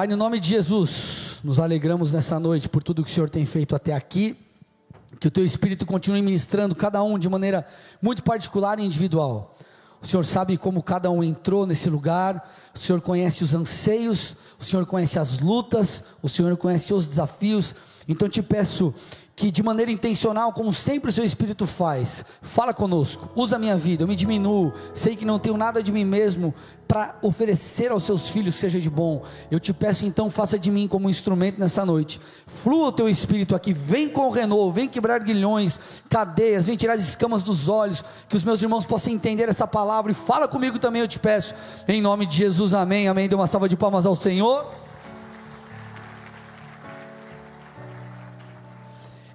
Pai, no nome de Jesus, nos alegramos nessa noite por tudo que o Senhor tem feito até aqui. Que o Teu Espírito continue ministrando cada um de maneira muito particular e individual. O Senhor sabe como cada um entrou nesse lugar, o Senhor conhece os anseios, o Senhor conhece as lutas, o Senhor conhece os desafios. Então te peço que de maneira intencional, como sempre o seu Espírito faz, fala conosco, usa a minha vida, eu me diminuo, sei que não tenho nada de mim mesmo para oferecer aos seus filhos seja de bom. Eu te peço então, faça de mim como um instrumento nessa noite. Flua o teu Espírito aqui, vem com o renovo, vem quebrar guilhões, cadeias, vem tirar as escamas dos olhos, que os meus irmãos possam entender essa palavra e fala comigo também, eu te peço, em nome de Jesus, amém, amém. Dê uma salva de palmas ao Senhor.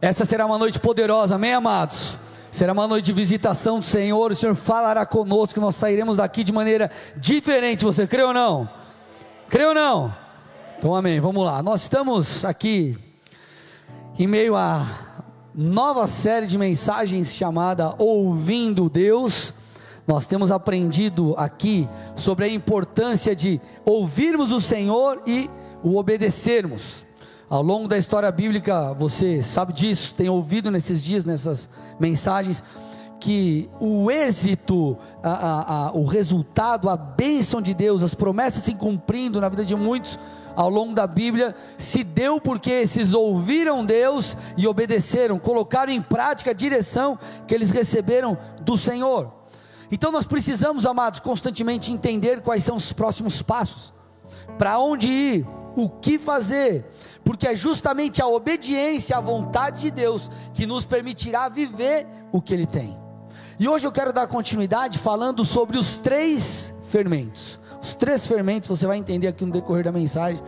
Essa será uma noite poderosa, amém, amados? Será uma noite de visitação do Senhor, o Senhor falará conosco, nós sairemos daqui de maneira diferente, você crê ou não? Crê ou não? Então, amém, vamos lá. Nós estamos aqui em meio a nova série de mensagens chamada Ouvindo Deus. Nós temos aprendido aqui sobre a importância de ouvirmos o Senhor e o obedecermos. Ao longo da história bíblica, você sabe disso, tem ouvido nesses dias, nessas mensagens, que o êxito, a, a, a, o resultado, a bênção de Deus, as promessas se cumprindo na vida de muitos ao longo da Bíblia, se deu porque esses ouviram Deus e obedeceram, colocaram em prática a direção que eles receberam do Senhor. Então nós precisamos, amados, constantemente entender quais são os próximos passos, para onde ir, o que fazer, porque é justamente a obediência à vontade de Deus que nos permitirá viver o que Ele tem. E hoje eu quero dar continuidade falando sobre os três fermentos. Os três fermentos, você vai entender aqui no decorrer da mensagem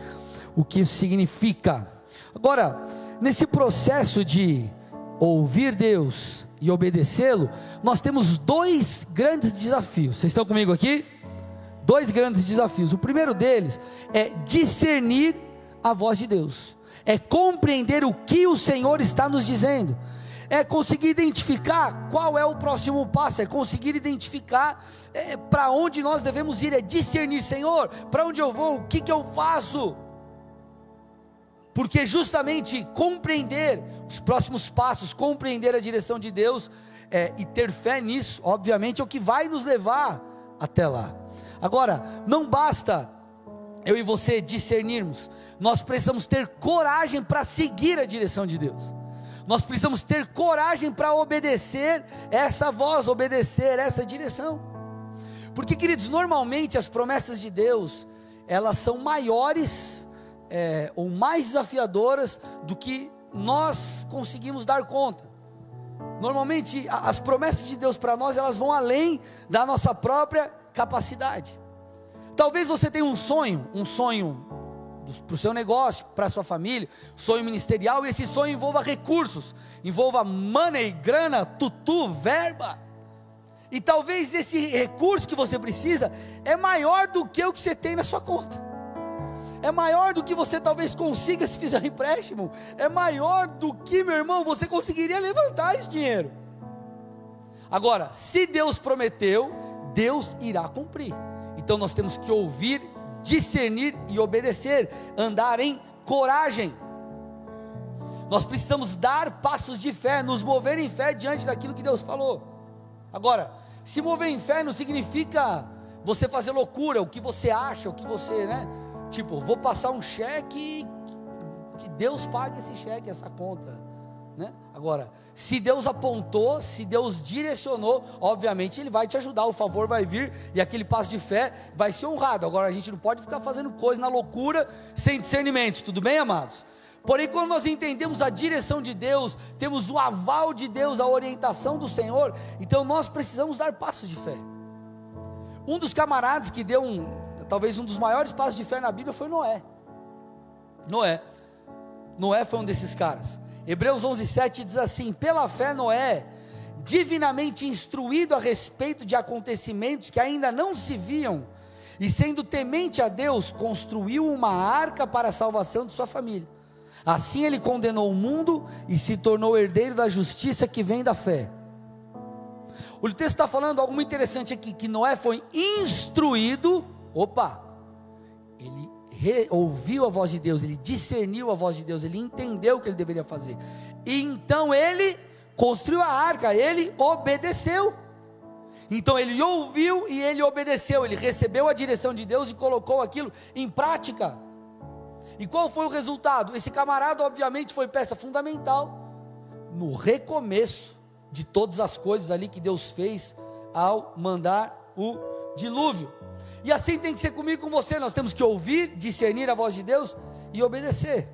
o que isso significa. Agora, nesse processo de ouvir Deus e obedecê-lo, nós temos dois grandes desafios. Vocês estão comigo aqui? Dois grandes desafios. O primeiro deles é discernir a voz de Deus, é compreender o que o Senhor está nos dizendo, é conseguir identificar qual é o próximo passo, é conseguir identificar é, para onde nós devemos ir, é discernir, Senhor, para onde eu vou, o que, que eu faço, porque justamente compreender os próximos passos, compreender a direção de Deus é, e ter fé nisso, obviamente, é o que vai nos levar até lá. Agora, não basta eu e você discernirmos, nós precisamos ter coragem para seguir a direção de Deus. Nós precisamos ter coragem para obedecer essa voz, obedecer essa direção. Porque, queridos, normalmente as promessas de Deus, elas são maiores é, ou mais desafiadoras do que nós conseguimos dar conta. Normalmente as promessas de Deus para nós, elas vão além da nossa própria capacidade. Talvez você tenha um sonho, um sonho para o seu negócio, para a sua família, sonho ministerial, e esse sonho envolva recursos, envolva money, grana, tutu, verba. E talvez esse recurso que você precisa é maior do que o que você tem na sua conta. É maior do que você talvez consiga se fizer um empréstimo. É maior do que, meu irmão, você conseguiria levantar esse dinheiro. Agora, se Deus prometeu, Deus irá cumprir. Então nós temos que ouvir discernir e obedecer, andar em coragem. Nós precisamos dar passos de fé, nos mover em fé diante daquilo que Deus falou. Agora, se mover em fé não significa você fazer loucura, o que você acha, o que você, né? Tipo, vou passar um cheque, que Deus pague esse cheque, essa conta. Né? Agora, se Deus apontou, se Deus direcionou, obviamente Ele vai te ajudar, o favor vai vir e aquele passo de fé vai ser honrado. Agora, a gente não pode ficar fazendo coisa na loucura sem discernimento, tudo bem, amados? Porém, quando nós entendemos a direção de Deus, temos o aval de Deus, a orientação do Senhor, então nós precisamos dar passos de fé. Um dos camaradas que deu um, talvez um dos maiores passos de fé na Bíblia foi Noé. Noé. Noé foi um desses caras. Hebreus 11:7 diz assim: "Pela fé Noé, divinamente instruído a respeito de acontecimentos que ainda não se viam, e sendo temente a Deus, construiu uma arca para a salvação de sua família. Assim ele condenou o mundo e se tornou herdeiro da justiça que vem da fé." O texto está falando algo muito interessante aqui, que Noé foi instruído, opa, ouviu a voz de Deus, ele discerniu a voz de Deus, ele entendeu o que ele deveria fazer. E então ele construiu a arca, ele obedeceu. Então ele ouviu e ele obedeceu, ele recebeu a direção de Deus e colocou aquilo em prática. E qual foi o resultado? Esse camarada, obviamente, foi peça fundamental no recomeço de todas as coisas ali que Deus fez ao mandar o dilúvio. E assim tem que ser comigo com você. Nós temos que ouvir, discernir a voz de Deus e obedecer.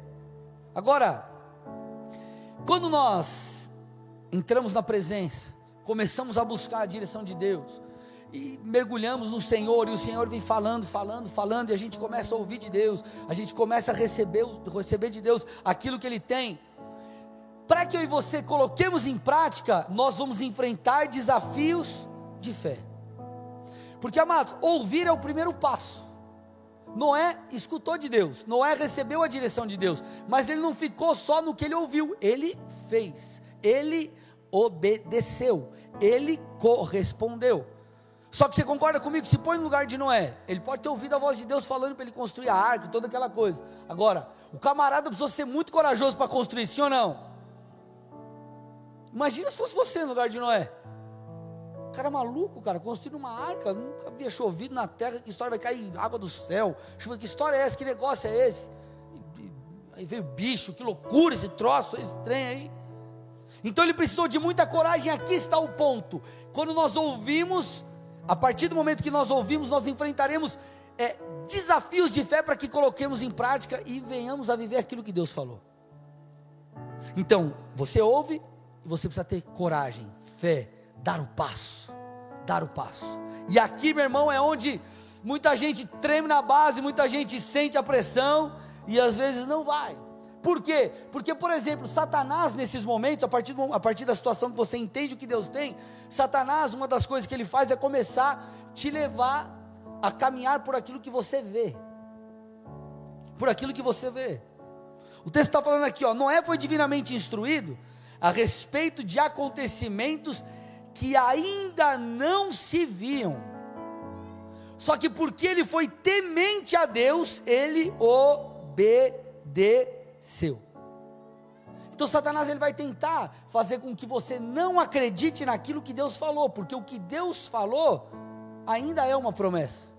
Agora, quando nós entramos na presença, começamos a buscar a direção de Deus, e mergulhamos no Senhor, e o Senhor vem falando, falando, falando, e a gente começa a ouvir de Deus, a gente começa a receber, receber de Deus aquilo que Ele tem. Para que eu e você coloquemos em prática, nós vamos enfrentar desafios de fé. Porque, amados, ouvir é o primeiro passo. Noé escutou de Deus, Noé recebeu a direção de Deus, mas ele não ficou só no que ele ouviu, ele fez, ele obedeceu, ele correspondeu. Só que você concorda comigo? Se põe no lugar de Noé, ele pode ter ouvido a voz de Deus falando para ele construir a arca, toda aquela coisa. Agora, o camarada precisou ser muito corajoso para construir, sim ou não? Imagina se fosse você no lugar de Noé. Cara maluco, cara, construindo uma arca, nunca havia chovido na terra, que história vai cair água do céu. Chuva, que história é essa? Que negócio é esse? Aí veio bicho, que loucura esse troço, esse trem aí. Então ele precisou de muita coragem, aqui está o ponto. Quando nós ouvimos, a partir do momento que nós ouvimos, nós enfrentaremos é, desafios de fé para que coloquemos em prática e venhamos a viver aquilo que Deus falou. Então, você ouve e você precisa ter coragem, fé, dar o passo, dar o passo. E aqui, meu irmão, é onde muita gente treme na base, muita gente sente a pressão e às vezes não vai. Por quê? Porque, por exemplo, Satanás, nesses momentos, a partir, a partir da situação que você entende o que Deus tem, Satanás, uma das coisas que ele faz é começar a te levar a caminhar por aquilo que você vê. Por aquilo que você vê. O texto está falando aqui, ó, Noé foi divinamente instruído a respeito de acontecimentos que ainda não se viam. Só que porque ele foi temente a Deus, ele obedeceu. Então Satanás ele vai tentar fazer com que você não acredite naquilo que Deus falou, porque o que Deus falou ainda é uma promessa.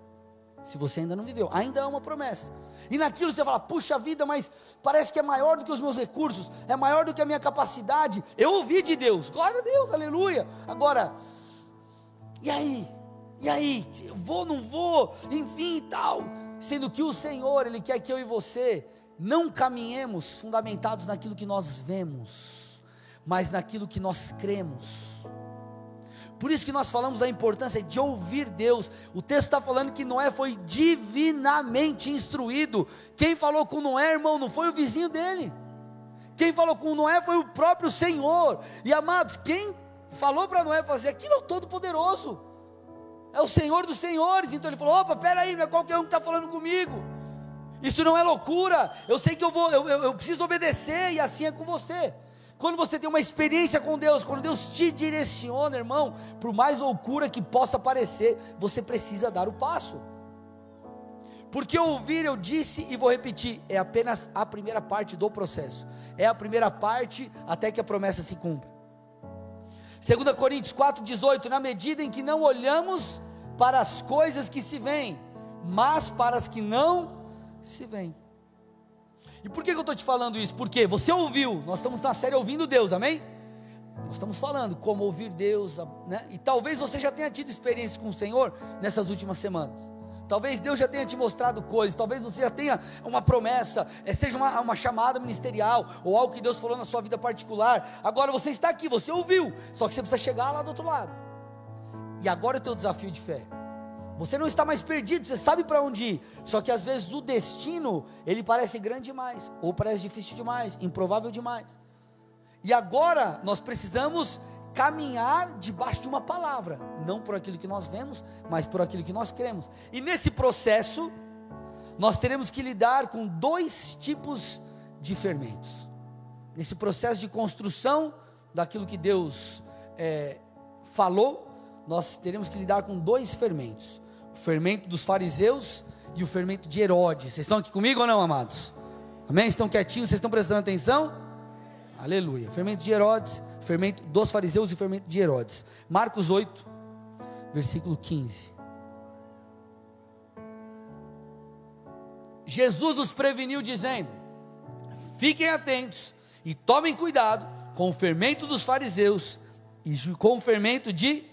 Se você ainda não viveu, ainda é uma promessa. E naquilo você fala, puxa vida, mas parece que é maior do que os meus recursos, é maior do que a minha capacidade. Eu ouvi de Deus, glória a Deus, aleluia. Agora, e aí? E aí? Vou, não vou? Enfim e tal. Sendo que o Senhor, Ele quer que eu e você não caminhemos fundamentados naquilo que nós vemos, mas naquilo que nós cremos. Por isso que nós falamos da importância de ouvir Deus. O texto está falando que Noé foi divinamente instruído. Quem falou com Noé, irmão, não foi o vizinho dele. Quem falou com Noé foi o próprio Senhor. E amados, quem falou para Noé fazer aquilo é o Todo-Poderoso. É o Senhor dos Senhores. Então ele falou: opa, peraí, não é qualquer um que está falando comigo. Isso não é loucura. Eu sei que eu vou, eu, eu, eu preciso obedecer, e assim é com você. Quando você tem uma experiência com Deus, quando Deus te direciona, irmão, por mais loucura que possa parecer, você precisa dar o passo. Porque ouvir, eu disse e vou repetir, é apenas a primeira parte do processo. É a primeira parte até que a promessa se cumpra. 2 Coríntios 4,18: Na medida em que não olhamos para as coisas que se veem, mas para as que não se veem. E por que, eu estou te falando isso? Porque você ouviu, nós estamos na série ouvindo Deus, amém? Nós estamos falando como ouvir Deus, né? E talvez você já tenha tido experiência com o Senhor nessas últimas semanas. Talvez Deus já tenha te mostrado coisas, talvez você já tenha uma promessa, é, seja uma, uma chamada ministerial, ou algo que Deus falou na sua vida particular. Agora você está aqui, você ouviu, só que você precisa chegar lá do outro lado. E agora é o teu desafio de fé. Você não está mais perdido, você sabe para onde ir. Só que às vezes o destino, ele parece grande demais, ou parece difícil demais, improvável demais. E agora nós precisamos caminhar debaixo de uma palavra, não por aquilo que nós vemos, mas por aquilo que nós cremos. E nesse processo, nós teremos que lidar com dois tipos de fermentos. Nesse processo de construção daquilo que Deus é, falou, nós teremos que lidar com dois fermentos o fermento dos fariseus e o fermento de Herodes. Vocês estão aqui comigo ou não, amados? Amém? Estão quietinhos? Vocês estão prestando atenção? Aleluia. Fermento de Herodes, fermento dos fariseus e fermento de Herodes. Marcos 8, versículo 15. Jesus os preveniu dizendo: Fiquem atentos e tomem cuidado com o fermento dos fariseus e com o fermento de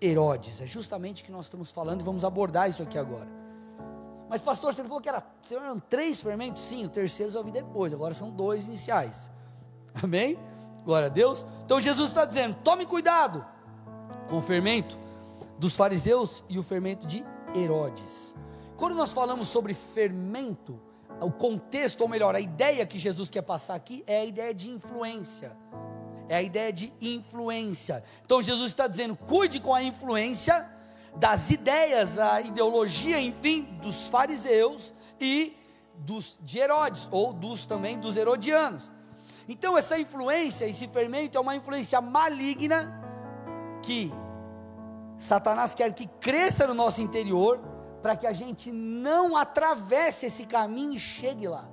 Herodes. É justamente o que nós estamos falando e vamos abordar isso aqui agora. Mas, pastor, você falou que era, eram três fermentos? Sim, o terceiro eu vi depois, agora são dois iniciais. Amém? Glória a Deus. Então, Jesus está dizendo: tome cuidado com o fermento dos fariseus e o fermento de Herodes. Quando nós falamos sobre fermento, o contexto, ou melhor, a ideia que Jesus quer passar aqui é a ideia de influência. É a ideia de influência. Então Jesus está dizendo: cuide com a influência das ideias, a ideologia, enfim, dos fariseus e dos de Herodes, ou dos também dos herodianos. Então essa influência, esse fermento é uma influência maligna que Satanás quer que cresça no nosso interior para que a gente não atravesse esse caminho e chegue lá.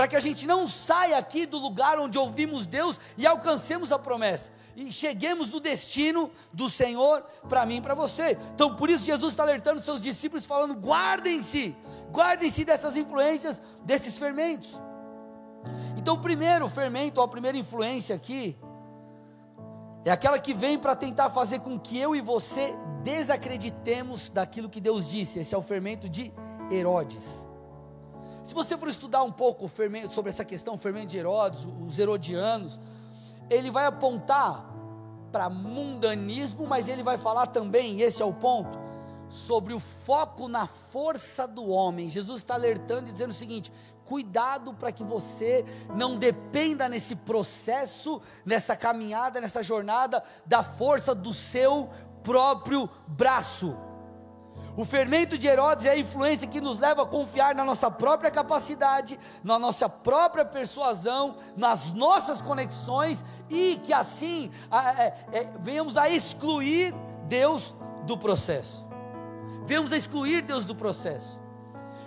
Para que a gente não saia aqui do lugar onde ouvimos Deus e alcancemos a promessa. E cheguemos no destino do Senhor para mim e para você. Então, por isso, Jesus está alertando seus discípulos, falando: guardem-se, guardem-se dessas influências, desses fermentos. Então, o primeiro fermento, a primeira influência aqui, é aquela que vem para tentar fazer com que eu e você desacreditemos daquilo que Deus disse. Esse é o fermento de Herodes. Se você for estudar um pouco fermento, sobre essa questão, o fermento de Herodes, os herodianos, ele vai apontar para mundanismo, mas ele vai falar também, esse é o ponto, sobre o foco na força do homem. Jesus está alertando e dizendo o seguinte: cuidado para que você não dependa nesse processo, nessa caminhada, nessa jornada, da força do seu próprio braço. O fermento de Herodes é a influência que nos leva a confiar na nossa própria capacidade, na nossa própria persuasão, nas nossas conexões e que assim é, é, venhamos a excluir Deus do processo. Venhamos a excluir Deus do processo.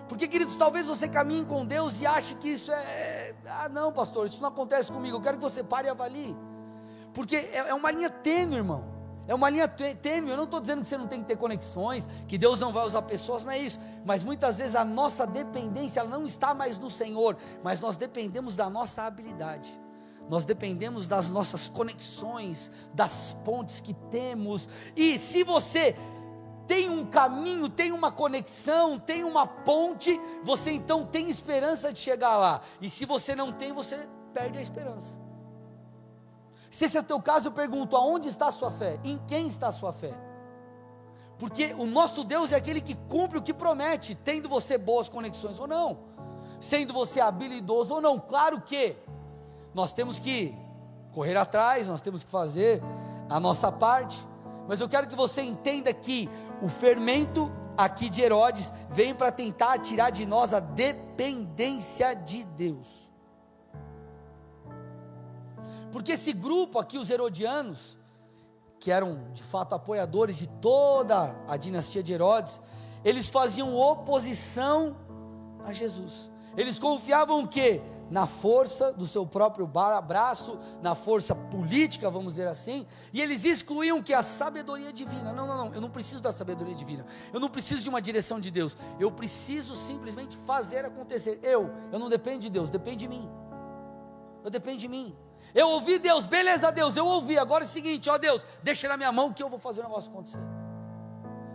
Porque, queridos, talvez você caminhe com Deus e ache que isso é. Ah, não, pastor, isso não acontece comigo. Eu quero que você pare e avalie. Porque é, é uma linha tênue, irmão. É uma linha tênue. Eu não estou dizendo que você não tem que ter conexões, que Deus não vai usar pessoas, não é isso. Mas muitas vezes a nossa dependência não está mais no Senhor, mas nós dependemos da nossa habilidade. Nós dependemos das nossas conexões, das pontes que temos. E se você tem um caminho, tem uma conexão, tem uma ponte, você então tem esperança de chegar lá. E se você não tem, você perde a esperança. Se esse é o teu caso, eu pergunto: aonde está a sua fé? Em quem está a sua fé? Porque o nosso Deus é aquele que cumpre o que promete, tendo você boas conexões ou não, sendo você habilidoso ou não. Claro que nós temos que correr atrás, nós temos que fazer a nossa parte, mas eu quero que você entenda que o fermento aqui de Herodes vem para tentar tirar de nós a dependência de Deus. Porque esse grupo aqui, os herodianos, que eram de fato apoiadores de toda a dinastia de Herodes, eles faziam oposição a Jesus. Eles confiavam o quê? Na força do seu próprio braço, na força política, vamos dizer assim, e eles excluíam que a sabedoria divina. Não, não, não, eu não preciso da sabedoria divina. Eu não preciso de uma direção de Deus. Eu preciso simplesmente fazer acontecer. Eu, eu não dependo de Deus, depende de mim. Eu dependo de mim. Eu ouvi Deus, beleza, Deus, eu ouvi. Agora é o seguinte, ó Deus, deixa na minha mão que eu vou fazer o negócio acontecer.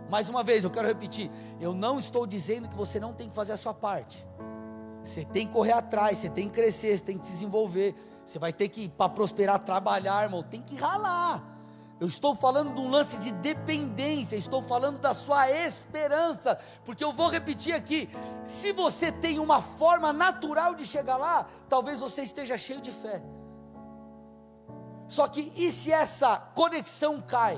Mais uma vez, eu quero repetir: eu não estou dizendo que você não tem que fazer a sua parte. Você tem que correr atrás, você tem que crescer, você tem que se desenvolver. Você vai ter que, para prosperar, trabalhar, irmão, tem que ralar. Eu estou falando de um lance de dependência, estou falando da sua esperança, porque eu vou repetir aqui: se você tem uma forma natural de chegar lá, talvez você esteja cheio de fé. Só que e se essa conexão cai?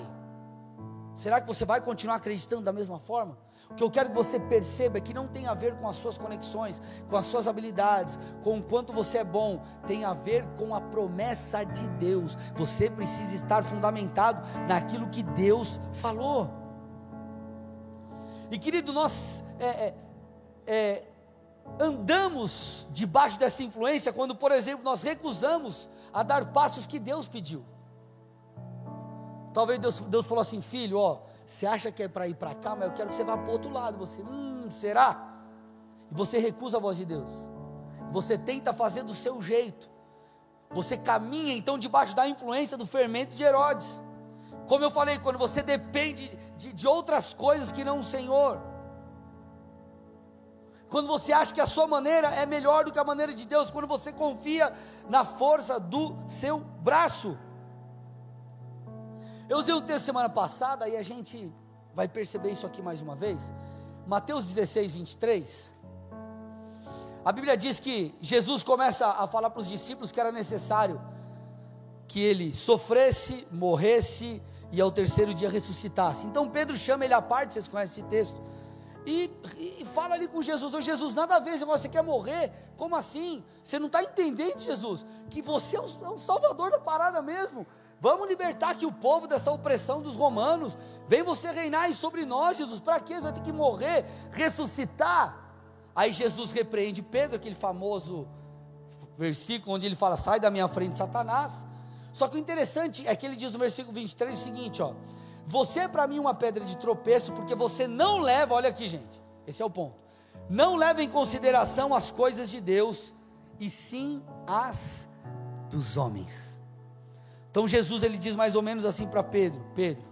Será que você vai continuar acreditando da mesma forma? O que eu quero que você perceba é que não tem a ver com as suas conexões, com as suas habilidades, com o quanto você é bom, tem a ver com a promessa de Deus. Você precisa estar fundamentado naquilo que Deus falou. E querido, nós, é, é, é, andamos debaixo dessa influência quando, por exemplo, nós recusamos a dar passos que Deus pediu. Talvez Deus, Deus falou assim, filho, ó, você acha que é para ir para cá, mas eu quero que você vá para o outro lado. Você, hum, será? E você recusa a voz de Deus. Você tenta fazer do seu jeito. Você caminha então debaixo da influência do fermento de Herodes. Como eu falei, quando você depende de, de outras coisas que não o Senhor. Quando você acha que a sua maneira é melhor do que a maneira de Deus, quando você confia na força do seu braço. Eu usei um texto semana passada e a gente vai perceber isso aqui mais uma vez. Mateus 16, 23. A Bíblia diz que Jesus começa a falar para os discípulos que era necessário que ele sofresse, morresse e ao terceiro dia ressuscitasse. Então Pedro chama ele à parte, vocês conhecem esse texto, e, e fala ali com Jesus: Ô Jesus, nada a ver, você quer morrer? Como assim? Você não está entendendo, Jesus, que você é o, é o salvador da parada mesmo. Vamos libertar aqui o povo dessa opressão dos romanos. Vem você reinar sobre nós, Jesus. Para que você vai ter que morrer, ressuscitar? Aí Jesus repreende Pedro, aquele famoso versículo onde ele fala: Sai da minha frente, Satanás. Só que o interessante é que ele diz no versículo 23 o seguinte: ó, Você é para mim uma pedra de tropeço, porque você não leva, olha aqui, gente, esse é o ponto. Não leva em consideração as coisas de Deus, e sim as dos homens. Então Jesus ele diz mais ou menos assim para Pedro: Pedro,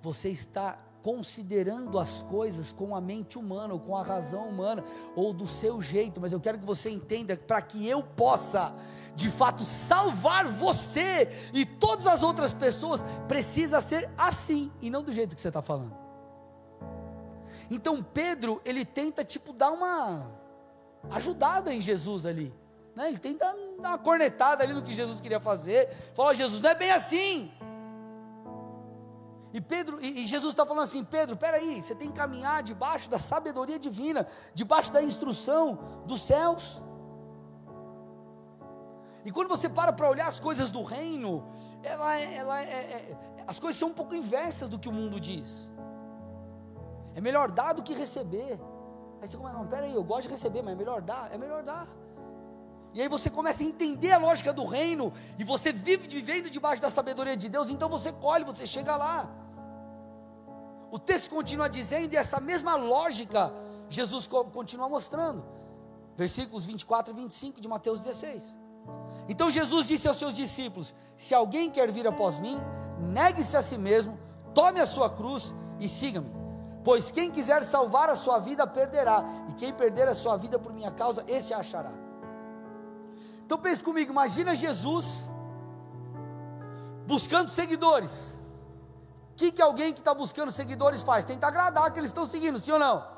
você está considerando as coisas com a mente humana, ou com a razão humana, ou do seu jeito, mas eu quero que você entenda para que eu possa, de fato, salvar você e todas as outras pessoas, precisa ser assim e não do jeito que você está falando. Então Pedro, ele tenta tipo dar uma ajudada em Jesus ali, né? ele tenta dar uma cornetada ali no que Jesus queria fazer, fala: Jesus, não é bem assim. E Pedro, e, e Jesus está falando assim, Pedro, peraí, você tem que caminhar debaixo da sabedoria divina, debaixo da instrução dos céus. E quando você para para olhar as coisas do reino, ela, é, ela é, é, as coisas são um pouco inversas do que o mundo diz. É melhor dar do que receber. Aí você começa, não, peraí, eu gosto de receber, mas é melhor dar? É melhor dar. E aí você começa a entender a lógica do reino, e você vive vivendo debaixo da sabedoria de Deus, então você colhe, você chega lá. O texto continua dizendo, e essa mesma lógica Jesus continua mostrando. Versículos 24 e 25 de Mateus 16. Então Jesus disse aos seus discípulos: Se alguém quer vir após mim, negue-se a si mesmo, tome a sua cruz e siga-me. Pois quem quiser salvar a sua vida perderá, e quem perder a sua vida por minha causa, esse a achará. Então pense comigo, imagina Jesus buscando seguidores. O que, que alguém que está buscando seguidores faz? Tenta agradar que eles estão seguindo, sim ou não?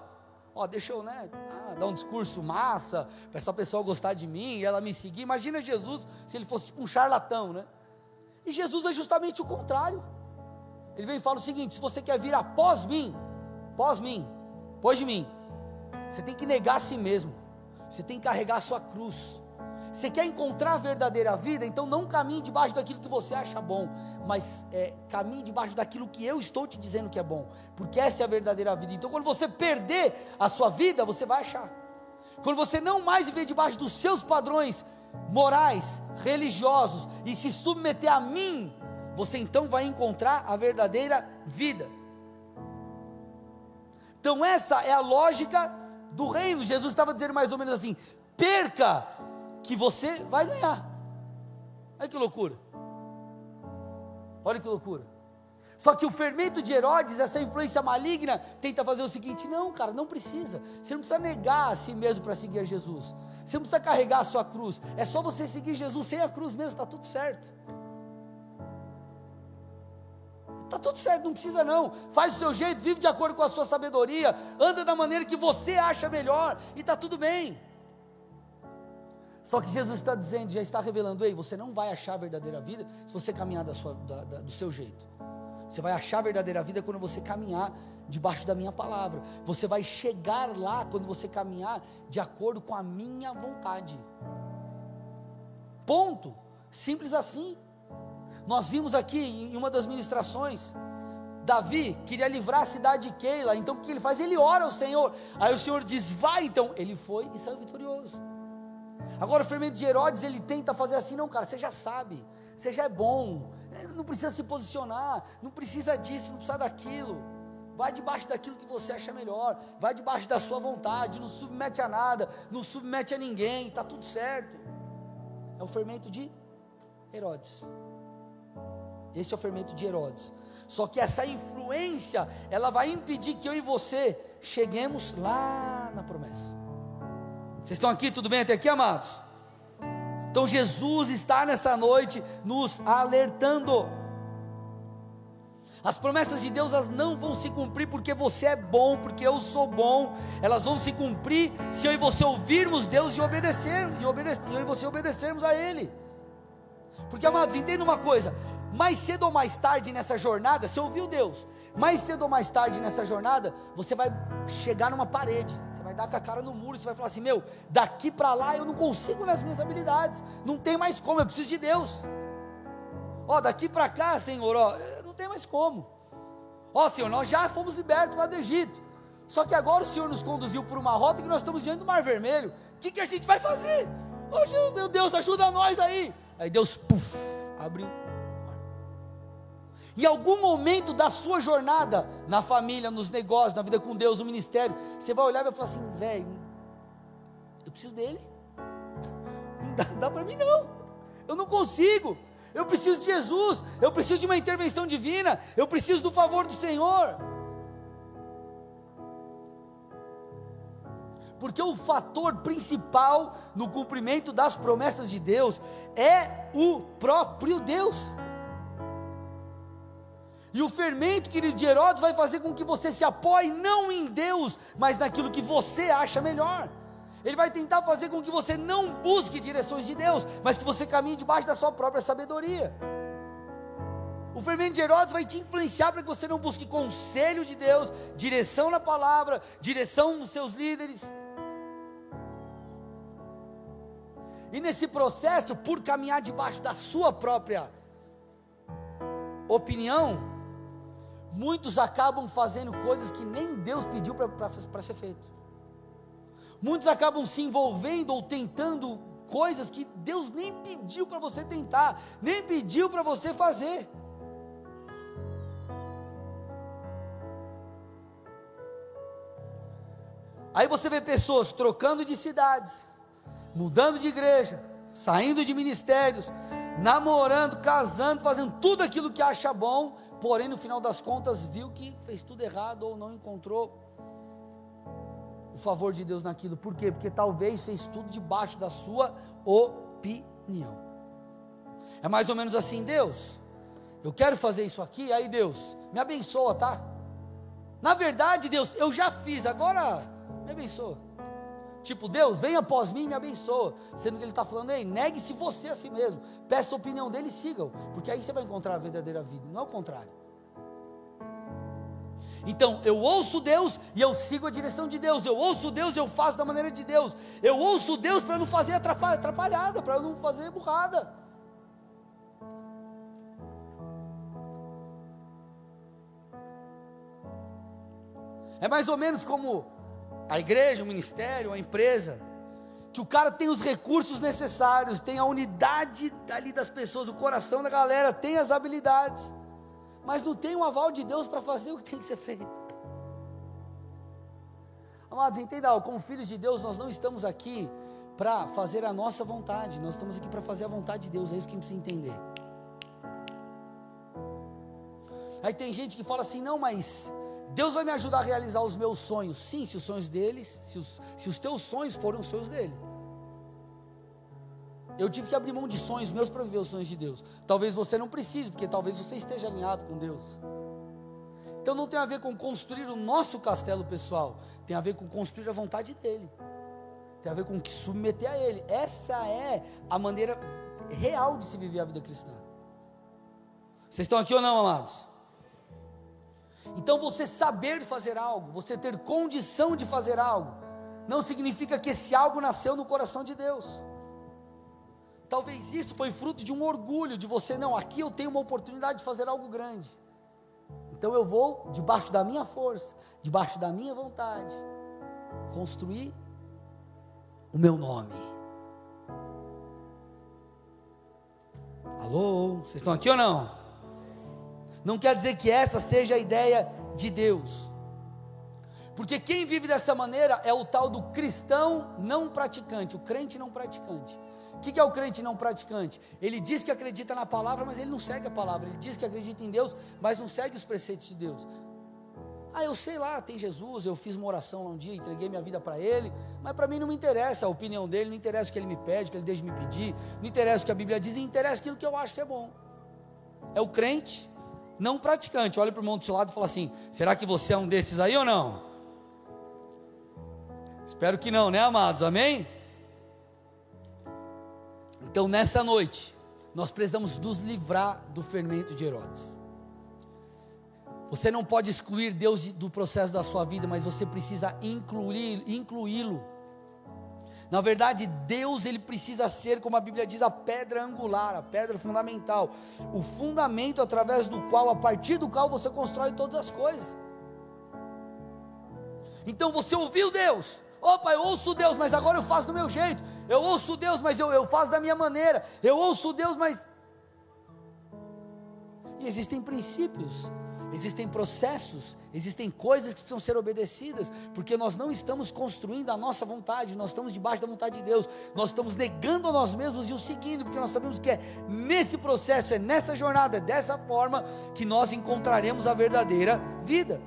Ó, deixa eu, né, ah, dar um discurso massa, para essa pessoa gostar de mim e ela me seguir. Imagina Jesus se ele fosse tipo um charlatão, né? E Jesus é justamente o contrário. Ele vem e fala o seguinte: se você quer vir após mim, após mim, após de mim, você tem que negar a si mesmo, você tem que carregar a sua cruz, você quer encontrar a verdadeira vida? Então não caminhe debaixo daquilo que você acha bom, mas é, caminhe debaixo daquilo que eu estou te dizendo que é bom, porque essa é a verdadeira vida. Então quando você perder a sua vida, você vai achar. Quando você não mais viver debaixo dos seus padrões morais, religiosos e se submeter a mim, você então vai encontrar a verdadeira vida. Então essa é a lógica do reino. Jesus estava dizendo mais ou menos assim: perca que você vai ganhar. Olha que loucura. Olha que loucura. Só que o fermento de Herodes, essa influência maligna, tenta fazer o seguinte: não, cara, não precisa. Você não precisa negar a si mesmo para seguir Jesus. Você não precisa carregar a sua cruz. É só você seguir Jesus sem a cruz mesmo, está tudo certo. Está tudo certo, não precisa não. Faz o seu jeito, vive de acordo com a sua sabedoria, anda da maneira que você acha melhor e está tudo bem. Só que Jesus está dizendo, já está revelando, ei, você não vai achar a verdadeira vida se você caminhar da sua, da, da, do seu jeito. Você vai achar a verdadeira vida quando você caminhar debaixo da minha palavra. Você vai chegar lá quando você caminhar de acordo com a minha vontade. Ponto. Simples assim. Nós vimos aqui em uma das ministrações Davi queria livrar a cidade de Keila, então o que ele faz? Ele ora ao Senhor. Aí o Senhor diz: Vai, então. Ele foi e saiu vitorioso. Agora o fermento de Herodes, ele tenta fazer assim: Não, cara, você já sabe, você já é bom, é, não precisa se posicionar, não precisa disso, não precisa daquilo. Vai debaixo daquilo que você acha melhor, vai debaixo da sua vontade, não submete a nada, não submete a ninguém, está tudo certo. É o fermento de Herodes. Esse é o fermento de Herodes. Só que essa influência, ela vai impedir que eu e você cheguemos lá na promessa. Vocês estão aqui, tudo bem até aqui, amados? Então Jesus está nessa noite nos alertando. As promessas de Deus elas não vão se cumprir porque você é bom, porque eu sou bom. Elas vão se cumprir se eu e você ouvirmos Deus e obedecer, e obedecer, eu e você obedecermos a Ele. Porque, amados, entenda uma coisa: mais cedo ou mais tarde nessa jornada, você ouviu Deus, mais cedo ou mais tarde nessa jornada, você vai chegar numa parede, vai dar com a cara no muro, você vai falar assim: meu, daqui para lá eu não consigo nas minhas habilidades, não tem mais como, eu preciso de Deus. Ó, daqui para cá, Senhor, ó, não tem mais como. Ó, Senhor, nós já fomos libertos lá do Egito. Só que agora o Senhor nos conduziu por uma rota que nós estamos diante do Mar Vermelho. O que, que a gente vai fazer? Hoje, meu Deus, ajuda nós aí. Aí Deus, puf, abriu em algum momento da sua jornada, na família, nos negócios, na vida com Deus, no ministério, você vai olhar e vai falar assim: velho, eu preciso dele. Não dá, dá para mim não. Eu não consigo. Eu preciso de Jesus. Eu preciso de uma intervenção divina. Eu preciso do favor do Senhor. Porque o fator principal no cumprimento das promessas de Deus é o próprio Deus. E o fermento, querido, de Herodes vai fazer com que você se apoie não em Deus, mas naquilo que você acha melhor. Ele vai tentar fazer com que você não busque direções de Deus, mas que você caminhe debaixo da sua própria sabedoria. O fermento de Herodes vai te influenciar para que você não busque conselho de Deus, direção na palavra, direção nos seus líderes. E nesse processo, por caminhar debaixo da sua própria opinião, muitos acabam fazendo coisas que nem Deus pediu para ser feito. Muitos acabam se envolvendo ou tentando coisas que Deus nem pediu para você tentar, nem pediu para você fazer. Aí você vê pessoas trocando de cidades, mudando de igreja, saindo de ministérios, namorando, casando, fazendo tudo aquilo que acha bom, porém no final das contas viu que fez tudo errado ou não encontrou o favor de Deus naquilo. Por quê? Porque talvez fez tudo debaixo da sua opinião. É mais ou menos assim, Deus. Eu quero fazer isso aqui, aí Deus, me abençoa, tá? Na verdade, Deus, eu já fiz, agora me abençoa. Tipo, Deus, venha após mim e me abençoa. Sendo que ele está falando, ei, negue-se você a si mesmo. Peça a opinião dele e siga-o. Porque aí você vai encontrar a verdadeira vida, não é o contrário. Então, eu ouço Deus e eu sigo a direção de Deus. Eu ouço Deus e eu faço da maneira de Deus. Eu ouço Deus para não fazer atrapalhada, para não fazer burrada. É mais ou menos como a igreja, o ministério, a empresa, que o cara tem os recursos necessários, tem a unidade ali das pessoas, o coração da galera, tem as habilidades, mas não tem o aval de Deus para fazer o que tem que ser feito. Amados, entenda, como filhos de Deus, nós não estamos aqui para fazer a nossa vontade, nós estamos aqui para fazer a vontade de Deus, é isso que a gente precisa entender. Aí tem gente que fala assim: não, mas Deus vai me ajudar a realizar os meus sonhos. Sim, se os sonhos deles, se os, se os teus sonhos forem os sonhos dele. Eu tive que abrir mão de sonhos meus para viver os sonhos de Deus. Talvez você não precise, porque talvez você esteja alinhado com Deus. Então não tem a ver com construir o nosso castelo pessoal, tem a ver com construir a vontade dele. Tem a ver com que submeter a ele. Essa é a maneira real de se viver a vida cristã. Vocês estão aqui ou não, amados? Então você saber fazer algo, você ter condição de fazer algo, não significa que esse algo nasceu no coração de Deus. Talvez isso foi fruto de um orgulho de você, não, aqui eu tenho uma oportunidade de fazer algo grande. Então eu vou, debaixo da minha força, debaixo da minha vontade, construir o meu nome. Alô, vocês estão aqui ou não? Não quer dizer que essa seja a ideia de Deus. Porque quem vive dessa maneira é o tal do cristão não praticante, o crente não praticante. O que é o crente não praticante? Ele diz que acredita na palavra, mas ele não segue a palavra. Ele diz que acredita em Deus, mas não segue os preceitos de Deus. Ah, eu sei lá, tem Jesus, eu fiz uma oração um dia, entreguei minha vida para Ele, mas para mim não me interessa a opinião dele, não interessa o que Ele me pede, o que Ele deixa de me pedir, não interessa o que a Bíblia diz, interessa aquilo que eu acho que é bom. É o crente não praticante. Olha para o irmão do seu lado e fala assim: será que você é um desses aí ou não? Espero que não, né, amados? Amém? Então, nessa noite, nós precisamos nos livrar do fermento de Herodes. Você não pode excluir Deus do processo da sua vida, mas você precisa incluí-lo. Na verdade, Deus ele precisa ser, como a Bíblia diz, a pedra angular, a pedra fundamental, o fundamento através do qual, a partir do qual você constrói todas as coisas. Então você ouviu Deus, Opa, eu ouço Deus, mas agora eu faço do meu jeito. Eu ouço Deus, mas eu, eu faço da minha maneira. Eu ouço Deus, mas. E existem princípios, existem processos, existem coisas que precisam ser obedecidas, porque nós não estamos construindo a nossa vontade, nós estamos debaixo da vontade de Deus, nós estamos negando a nós mesmos e o seguindo, porque nós sabemos que é nesse processo, é nessa jornada, é dessa forma que nós encontraremos a verdadeira vida.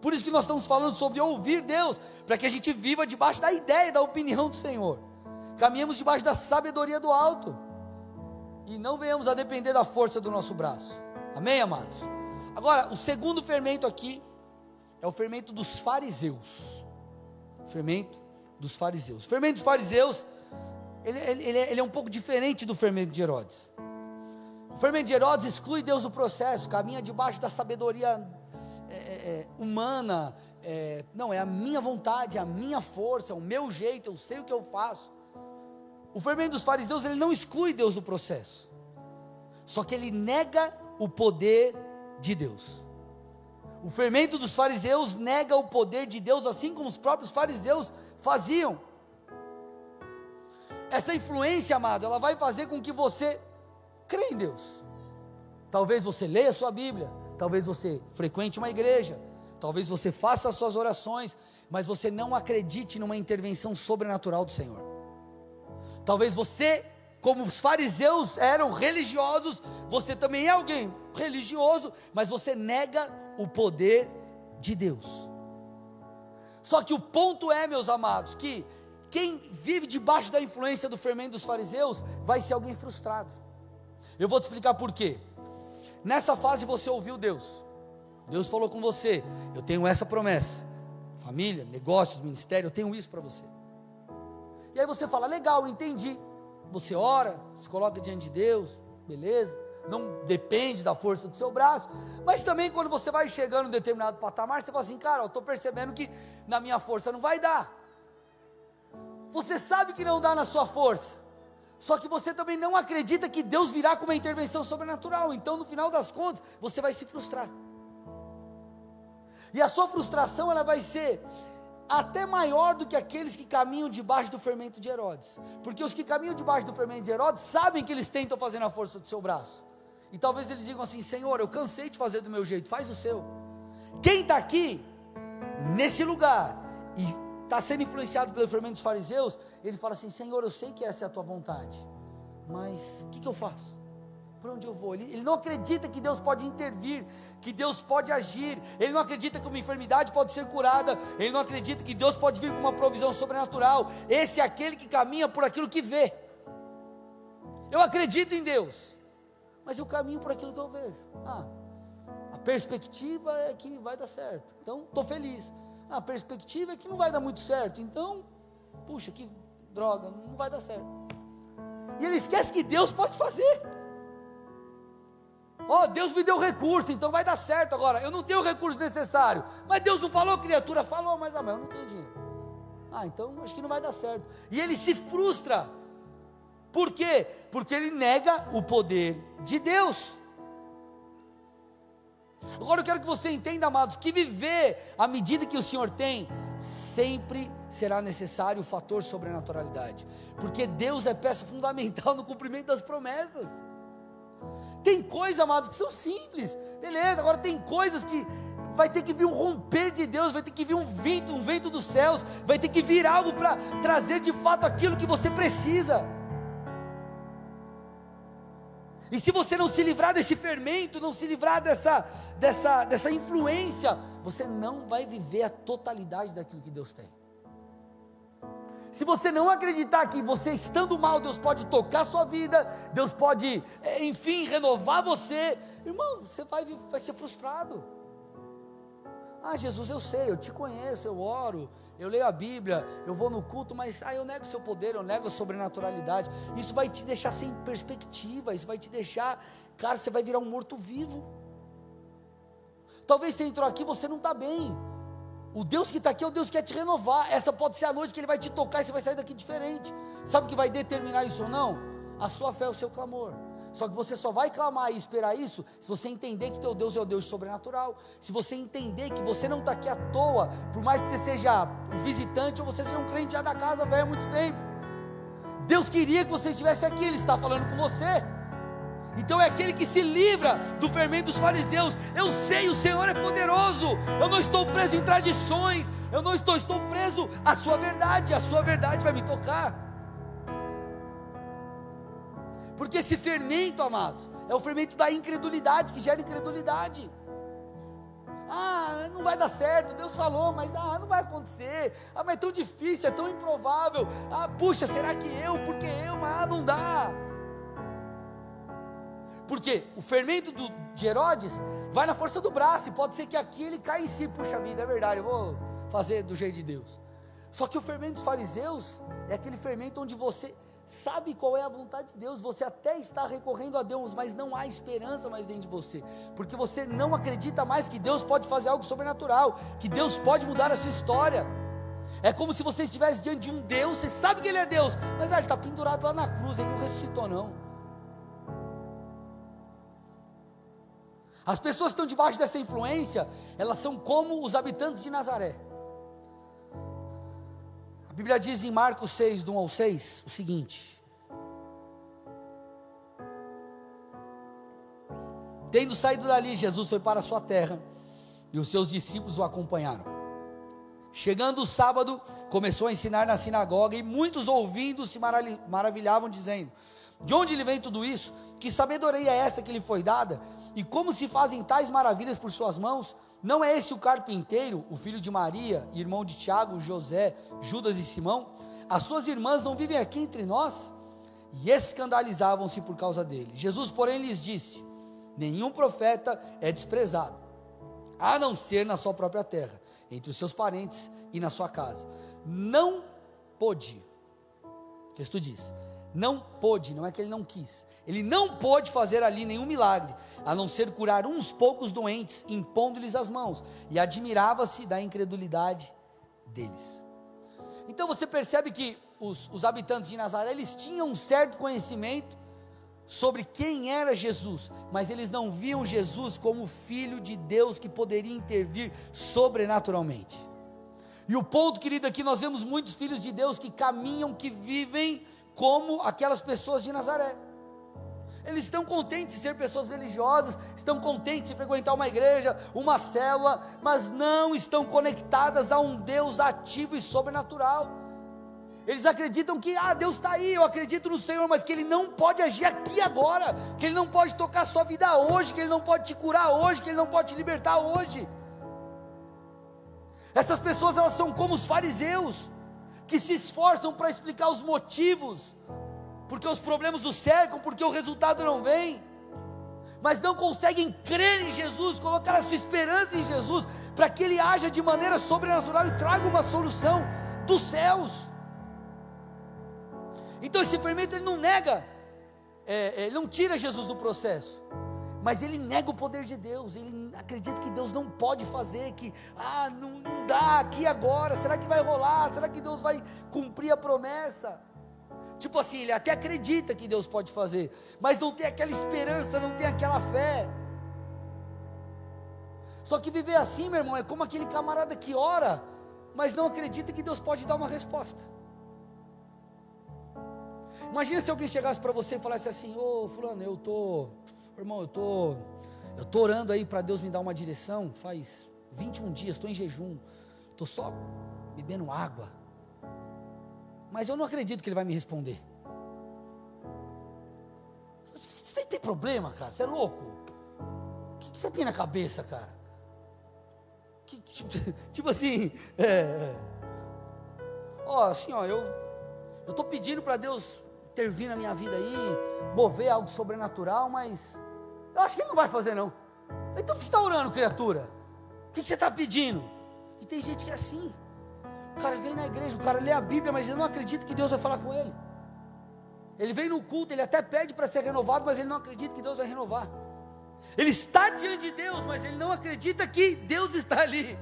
Por isso que nós estamos falando sobre ouvir Deus, para que a gente viva debaixo da ideia da opinião do Senhor. Caminhemos debaixo da sabedoria do alto. E não venhamos a depender da força do nosso braço. Amém, amados? Agora, o segundo fermento aqui é o fermento dos fariseus. O fermento dos fariseus. O fermento dos fariseus, ele, ele, é, ele é um pouco diferente do fermento de Herodes. O fermento de Herodes exclui Deus do processo, caminha debaixo da sabedoria é, é, é, humana, é, não, é a minha vontade, a minha força, o meu jeito, eu sei o que eu faço. O fermento dos fariseus, ele não exclui Deus do processo, só que ele nega o poder de Deus. O fermento dos fariseus nega o poder de Deus, assim como os próprios fariseus faziam. Essa influência, amado, ela vai fazer com que você crê em Deus. Talvez você leia a sua Bíblia, Talvez você frequente uma igreja, talvez você faça as suas orações, mas você não acredite numa intervenção sobrenatural do Senhor. Talvez você, como os fariseus eram religiosos, você também é alguém religioso, mas você nega o poder de Deus. Só que o ponto é, meus amados, que quem vive debaixo da influência do fermento dos fariseus vai ser alguém frustrado. Eu vou te explicar por quê. Nessa fase você ouviu Deus. Deus falou com você: Eu tenho essa promessa. Família, negócios, ministério, eu tenho isso para você. E aí você fala: Legal, entendi. Você ora, se coloca diante de Deus, beleza. Não depende da força do seu braço, mas também quando você vai chegando em determinado patamar, você fala assim: Cara, eu estou percebendo que na minha força não vai dar. Você sabe que não dá na sua força, só que você também não acredita que Deus virá com uma intervenção sobrenatural. Então, no final das contas, você vai se frustrar. E a sua frustração ela vai ser até maior do que aqueles que caminham debaixo do fermento de Herodes. Porque os que caminham debaixo do fermento de Herodes sabem que eles tentam fazer na força do seu braço. E talvez eles digam assim: Senhor, eu cansei de fazer do meu jeito, faz o seu. Quem está aqui, nesse lugar, e está sendo influenciado pelo fermento dos fariseus, ele fala assim: Senhor, eu sei que essa é a tua vontade, mas o que, que eu faço? Para onde eu vou? Ele, ele não acredita que Deus pode intervir, que Deus pode agir, ele não acredita que uma enfermidade pode ser curada, ele não acredita que Deus pode vir com uma provisão sobrenatural. Esse é aquele que caminha por aquilo que vê. Eu acredito em Deus, mas eu caminho por aquilo que eu vejo. Ah, a perspectiva é que vai dar certo, então estou feliz a perspectiva é que não vai dar muito certo. Então, puxa, que droga, não vai dar certo. E ele esquece que Deus pode fazer. Ó, oh, Deus me deu recurso, então vai dar certo agora. Eu não tenho o recurso necessário. Mas Deus não falou, criatura? Falou, mas ah, eu não tenho dinheiro. Ah, então acho que não vai dar certo. E ele se frustra. Por quê? Porque ele nega o poder de Deus. Agora eu quero que você entenda, amados, que viver à medida que o Senhor tem, sempre será necessário o fator sobrenaturalidade, porque Deus é peça fundamental no cumprimento das promessas. Tem coisas, amados, que são simples, beleza, agora tem coisas que vai ter que vir um romper de Deus, vai ter que vir um vento, um vento dos céus, vai ter que vir algo para trazer de fato aquilo que você precisa. E se você não se livrar desse fermento, não se livrar dessa, dessa, dessa influência, você não vai viver a totalidade daquilo que Deus tem. Se você não acreditar que você estando mal, Deus pode tocar sua vida, Deus pode, eh, enfim, renovar você, irmão, você vai, vai ser frustrado. Ah, Jesus, eu sei, eu te conheço, eu oro, eu leio a Bíblia, eu vou no culto, mas ah, eu nego o seu poder, eu nego a sobrenaturalidade. Isso vai te deixar sem perspectiva, isso vai te deixar, cara, você vai virar um morto-vivo. Talvez você entrou aqui, você não está bem. O Deus que está aqui é o Deus que quer te renovar. Essa pode ser a noite que Ele vai te tocar e você vai sair daqui diferente. Sabe o que vai determinar isso ou não? A sua fé, o seu clamor. Só que você só vai clamar e esperar isso se você entender que teu Deus é o Deus sobrenatural. Se você entender que você não está aqui à toa, por mais que você seja um visitante ou você seja um crente já da casa velho há muito tempo. Deus queria que você estivesse aqui, Ele está falando com você. Então é aquele que se livra do fermento dos fariseus. Eu sei, o Senhor é poderoso. Eu não estou preso em tradições. Eu não estou, estou preso à sua verdade. A sua verdade vai me tocar. Porque esse fermento, amados, é o fermento da incredulidade, que gera incredulidade. Ah, não vai dar certo, Deus falou, mas ah, não vai acontecer. Ah, mas é tão difícil, é tão improvável. Ah, puxa, será que eu? Porque eu? Mas ah, não dá. Porque o fermento do, de Herodes vai na força do braço, e pode ser que aqui ele caia em si, puxa vida, é verdade, eu vou fazer do jeito de Deus. Só que o fermento dos fariseus é aquele fermento onde você sabe qual é a vontade de Deus, você até está recorrendo a Deus, mas não há esperança mais dentro de você, porque você não acredita mais que Deus pode fazer algo sobrenatural, que Deus pode mudar a sua história. É como se você estivesse diante de um Deus, você sabe que Ele é Deus, mas ah, Ele está pendurado lá na cruz, Ele não ressuscitou, não. As pessoas que estão debaixo dessa influência, elas são como os habitantes de Nazaré. Bíblia diz em Marcos 6, do 1 ao 6, o seguinte: Tendo saído dali, Jesus foi para a sua terra e os seus discípulos o acompanharam. Chegando o sábado, começou a ensinar na sinagoga e muitos ouvindo se maravilhavam, dizendo: De onde lhe vem tudo isso? Que sabedoria é essa que lhe foi dada? E como se fazem tais maravilhas por suas mãos? Não é esse o carpinteiro, o filho de Maria, irmão de Tiago, José, Judas e Simão? As suas irmãs não vivem aqui entre nós? E escandalizavam-se por causa dele. Jesus, porém, lhes disse: Nenhum profeta é desprezado, a não ser na sua própria terra, entre os seus parentes e na sua casa. Não pôde, o texto diz, não pôde, não é que ele não quis, ele não pôde fazer ali nenhum milagre, a não ser curar uns poucos doentes, impondo-lhes as mãos, e admirava-se da incredulidade deles. Então você percebe que os, os habitantes de Nazaré, eles tinham um certo conhecimento sobre quem era Jesus, mas eles não viam Jesus como filho de Deus que poderia intervir sobrenaturalmente. E o ponto, querido, aqui nós vemos muitos filhos de Deus que caminham, que vivem como aquelas pessoas de Nazaré. Eles estão contentes de ser pessoas religiosas, estão contentes de frequentar uma igreja, uma célula, mas não estão conectadas a um Deus ativo e sobrenatural. Eles acreditam que, ah, Deus está aí, eu acredito no Senhor, mas que Ele não pode agir aqui agora, que Ele não pode tocar a sua vida hoje, que Ele não pode te curar hoje, que Ele não pode te libertar hoje. Essas pessoas, elas são como os fariseus, que se esforçam para explicar os motivos porque os problemas o cercam, porque o resultado não vem, mas não conseguem crer em Jesus, colocar a sua esperança em Jesus, para que Ele haja de maneira sobrenatural e traga uma solução dos céus. Então esse fermento ele não nega, é, é, ele não tira Jesus do processo, mas ele nega o poder de Deus, ele acredita que Deus não pode fazer, que ah, não, não dá aqui agora, será que vai rolar? Será que Deus vai cumprir a promessa? Tipo assim, ele até acredita que Deus pode fazer, mas não tem aquela esperança, não tem aquela fé. Só que viver assim, meu irmão, é como aquele camarada que ora, mas não acredita que Deus pode dar uma resposta. Imagina se alguém chegasse para você e falasse assim: Ô Fulano, eu tô, irmão, eu tô, eu tô orando aí para Deus me dar uma direção. Faz 21 dias, estou em jejum, estou só bebendo água. Mas eu não acredito que Ele vai me responder. Você tem problema, cara? Você é louco? O que, você tem na cabeça, cara? Que, tipo, tipo, assim, é, é. ó, assim, ó, eu, eu estou pedindo para Deus intervir na minha vida aí, mover algo sobrenatural, mas eu acho que Ele não vai fazer não. Então o que você está orando, criatura? O que você está pedindo? E tem gente que é assim. O cara vem na igreja, o cara lê a Bíblia, mas ele não acredita que Deus vai falar com ele. Ele vem no culto, ele até pede para ser renovado, mas ele não acredita que Deus vai renovar. Ele está diante de Deus, mas ele não acredita que Deus está ali.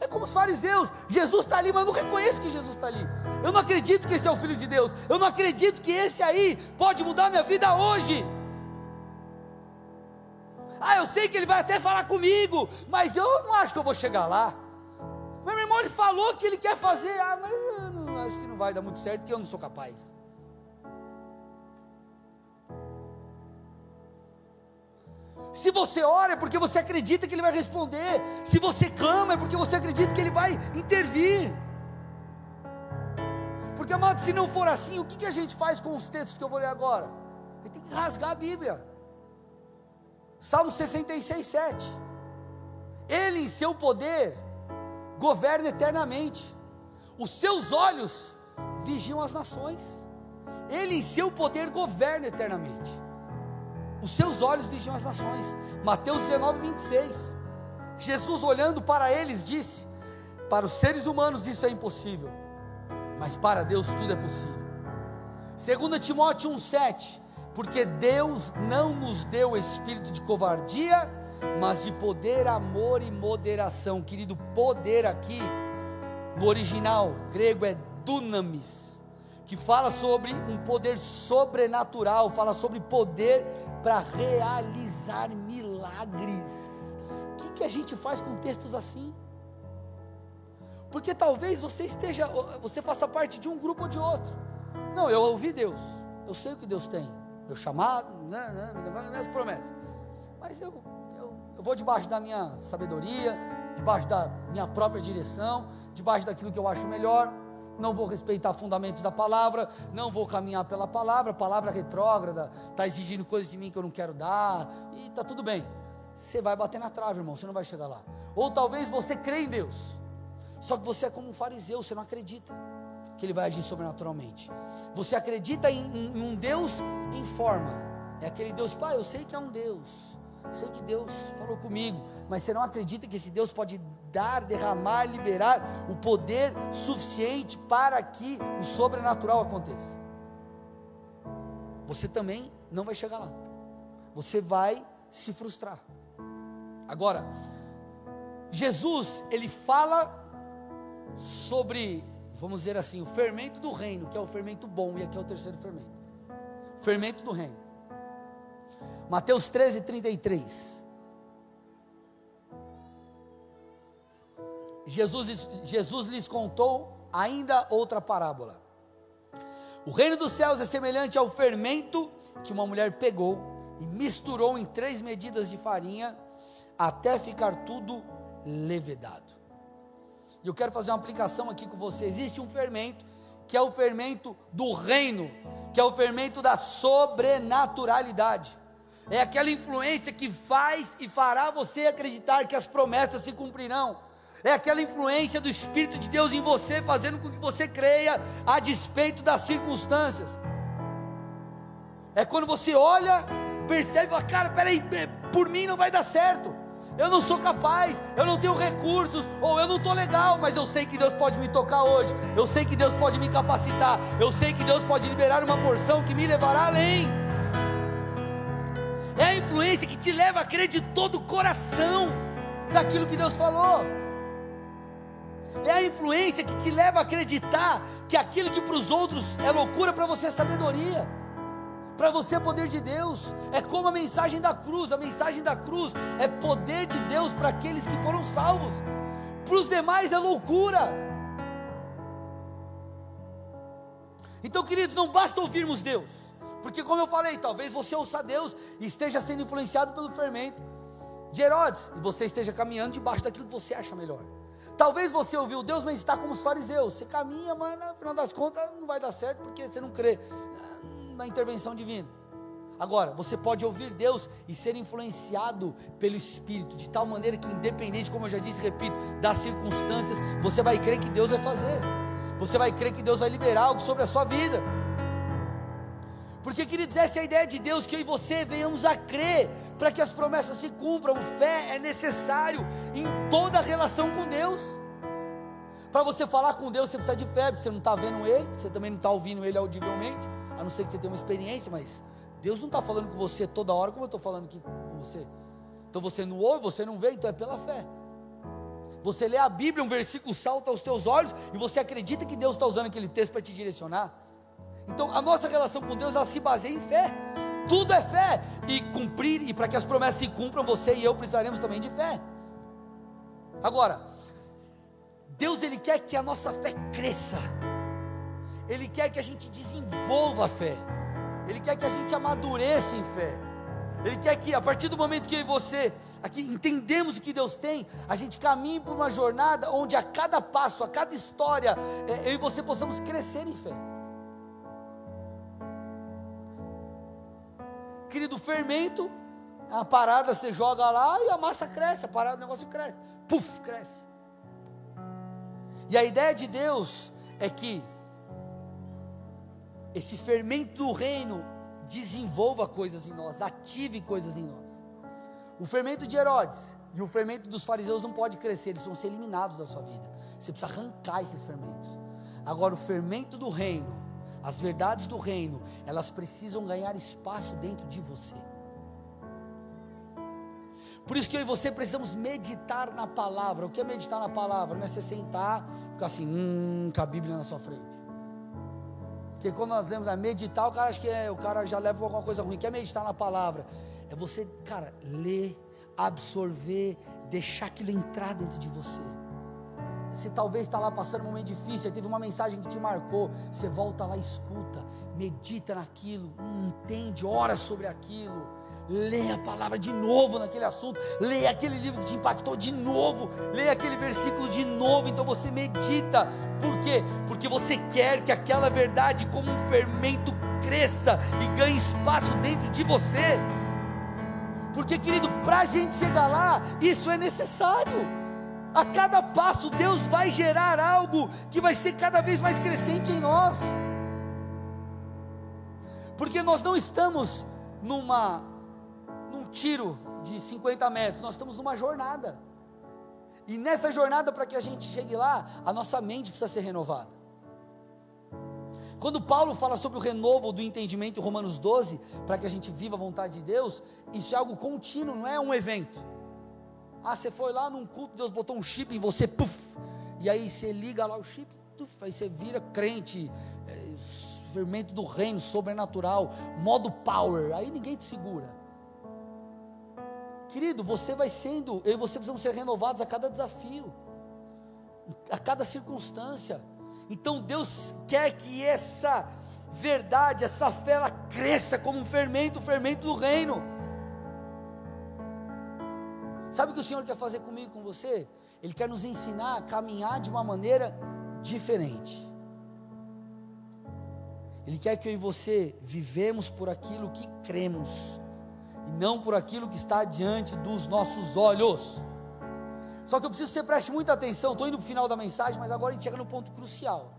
É como os fariseus: Jesus está ali, mas eu não reconheço que Jesus está ali. Eu não acredito que esse é o Filho de Deus. Eu não acredito que esse aí pode mudar minha vida hoje. Ah, eu sei que ele vai até falar comigo, mas eu não acho que eu vou chegar lá. Meu irmão, ele falou que ele quer fazer. Ah, mas eu não, acho que não vai dar muito certo, porque eu não sou capaz. Se você ora é porque você acredita que Ele vai responder. Se você clama é porque você acredita que Ele vai intervir. Porque, amado, se não for assim, o que, que a gente faz com os textos que eu vou ler agora? A gente tem que rasgar a Bíblia. Salmo 66, 7. Ele em seu poder governa eternamente. Os seus olhos vigiam as nações. Ele em seu poder governa eternamente. Os seus olhos vigiam as nações. Mateus 19, 26. Jesus, olhando para eles, disse: Para os seres humanos isso é impossível, mas para Deus tudo é possível. 2 Timóteo 1,7: Porque Deus não nos deu espírito de covardia, mas de poder, amor e moderação. Querido, poder aqui, no original grego é dunamis, que fala sobre um poder sobrenatural, fala sobre poder para realizar milagres. O que, que a gente faz com textos assim? Porque talvez você esteja, você faça parte de um grupo ou de outro. Não, eu ouvi Deus, eu sei o que Deus tem, meu chamado, né, né, minhas promessas. Mas eu, eu, eu vou debaixo da minha sabedoria, debaixo da minha própria direção, debaixo daquilo que eu acho melhor não vou respeitar fundamentos da palavra, não vou caminhar pela palavra, palavra retrógrada, está exigindo coisas de mim que eu não quero dar, e está tudo bem. Você vai bater na trave, irmão, você não vai chegar lá. Ou talvez você crê em Deus, só que você é como um fariseu, você não acredita que Ele vai agir sobrenaturalmente. Você acredita em, em, em um Deus em forma, é aquele Deus, pai, eu sei que é um Deus, sei que Deus falou comigo, mas você não acredita que esse Deus pode dar, derramar, liberar o poder suficiente para que o sobrenatural aconteça? Você também não vai chegar lá. Você vai se frustrar. Agora, Jesus, ele fala sobre, vamos dizer assim, o fermento do reino, que é o fermento bom, e aqui é o terceiro fermento. Fermento do reino. Mateus 13, 33. Jesus, Jesus lhes contou ainda outra parábola. O reino dos céus é semelhante ao fermento que uma mulher pegou e misturou em três medidas de farinha até ficar tudo levedado. E eu quero fazer uma aplicação aqui com você. Existe um fermento que é o fermento do reino, que é o fermento da sobrenaturalidade é aquela influência que faz e fará você acreditar que as promessas se cumprirão. É aquela influência do Espírito de Deus em você, fazendo com que você creia a despeito das circunstâncias. É quando você olha, percebe e fala: Cara, peraí, é, por mim não vai dar certo. Eu não sou capaz, eu não tenho recursos, ou eu não estou legal, mas eu sei que Deus pode me tocar hoje, eu sei que Deus pode me capacitar, eu sei que Deus pode liberar uma porção que me levará além é a influência que te leva a crer de todo o coração daquilo que Deus falou. É a influência que te leva a acreditar que aquilo que para os outros é loucura, para você é sabedoria. Para você é poder de Deus, é como a mensagem da cruz. A mensagem da cruz é poder de Deus para aqueles que foram salvos. Para os demais é loucura. Então, queridos, não basta ouvirmos Deus, porque, como eu falei, talvez você ouça Deus e esteja sendo influenciado pelo fermento de Herodes, e você esteja caminhando debaixo daquilo que você acha melhor. Talvez você ouviu Deus, mas está como os fariseus. Você caminha, mas no final das contas não vai dar certo porque você não crê na intervenção divina. Agora, você pode ouvir Deus e ser influenciado pelo Espírito, de tal maneira que, independente, como eu já disse, repito, das circunstâncias, você vai crer que Deus vai fazer, você vai crer que Deus vai liberar algo sobre a sua vida. Porque, queridos, essa é a ideia de Deus, que eu e você venhamos a crer, para que as promessas se cumpram. Fé é necessário em toda relação com Deus. Para você falar com Deus, você precisa de fé, porque você não está vendo Ele, você também não está ouvindo Ele audivelmente, a não ser que você tenha uma experiência, mas Deus não está falando com você toda hora como eu estou falando aqui com você. Então você não ouve, você não vê, então é pela fé. Você lê a Bíblia, um versículo salta aos teus olhos e você acredita que Deus está usando aquele texto para te direcionar. Então a nossa relação com Deus ela se baseia em fé. Tudo é fé e cumprir e para que as promessas se cumpram, você e eu precisaremos também de fé. Agora, Deus ele quer que a nossa fé cresça. Ele quer que a gente desenvolva a fé. Ele quer que a gente amadureça em fé. Ele quer que a partir do momento que eu e você aqui entendemos o que Deus tem, a gente caminhe por uma jornada onde a cada passo, a cada história, é, eu e você possamos crescer em fé. Querido, fermento, a parada você joga lá e a massa cresce, a parada o negócio cresce, puf, cresce. E a ideia de Deus é que esse fermento do reino desenvolva coisas em nós, ative coisas em nós. O fermento de Herodes e o fermento dos fariseus não pode crescer, eles vão ser eliminados da sua vida. Você precisa arrancar esses fermentos. Agora, o fermento do reino, as verdades do reino, elas precisam ganhar espaço dentro de você. Por isso que eu e você precisamos meditar na palavra. O que é meditar na palavra? Não é você sentar, ficar assim, hum, com a Bíblia na sua frente. Porque quando nós lemos a meditar, o cara acha que é, o cara já leva alguma coisa ruim. Quer meditar na palavra? É você, cara, ler, absorver, deixar aquilo entrar dentro de você. Você talvez está lá passando um momento difícil, teve uma mensagem que te marcou, você volta lá, escuta, medita naquilo, entende, ora sobre aquilo Leia a palavra de novo naquele assunto, leia aquele livro que te impactou de novo, leia aquele versículo de novo, então você medita, por quê? Porque você quer que aquela verdade, como um fermento, cresça e ganhe espaço dentro de você, porque querido, para a gente chegar lá, isso é necessário. A cada passo, Deus vai gerar algo que vai ser cada vez mais crescente em nós, porque nós não estamos numa tiro de 50 metros, nós estamos numa jornada. E nessa jornada, para que a gente chegue lá, a nossa mente precisa ser renovada. Quando Paulo fala sobre o renovo do entendimento em Romanos 12, para que a gente viva a vontade de Deus, isso é algo contínuo, não é um evento. Ah, você foi lá num culto, Deus botou um chip em você, puf, e aí você liga lá o chip, puf, aí você vira crente, é, fermento do reino, sobrenatural, modo power, aí ninguém te segura. Querido, você vai sendo, eu e você precisamos ser renovados a cada desafio, a cada circunstância. Então Deus quer que essa verdade, essa fé, ela cresça como um fermento, o fermento do reino. Sabe o que o Senhor quer fazer comigo, com você? Ele quer nos ensinar a caminhar de uma maneira diferente. Ele quer que eu e você vivemos por aquilo que cremos e não por aquilo que está diante dos nossos olhos. Só que eu preciso que você preste muita atenção. Estou indo para o final da mensagem, mas agora a gente chega no ponto crucial.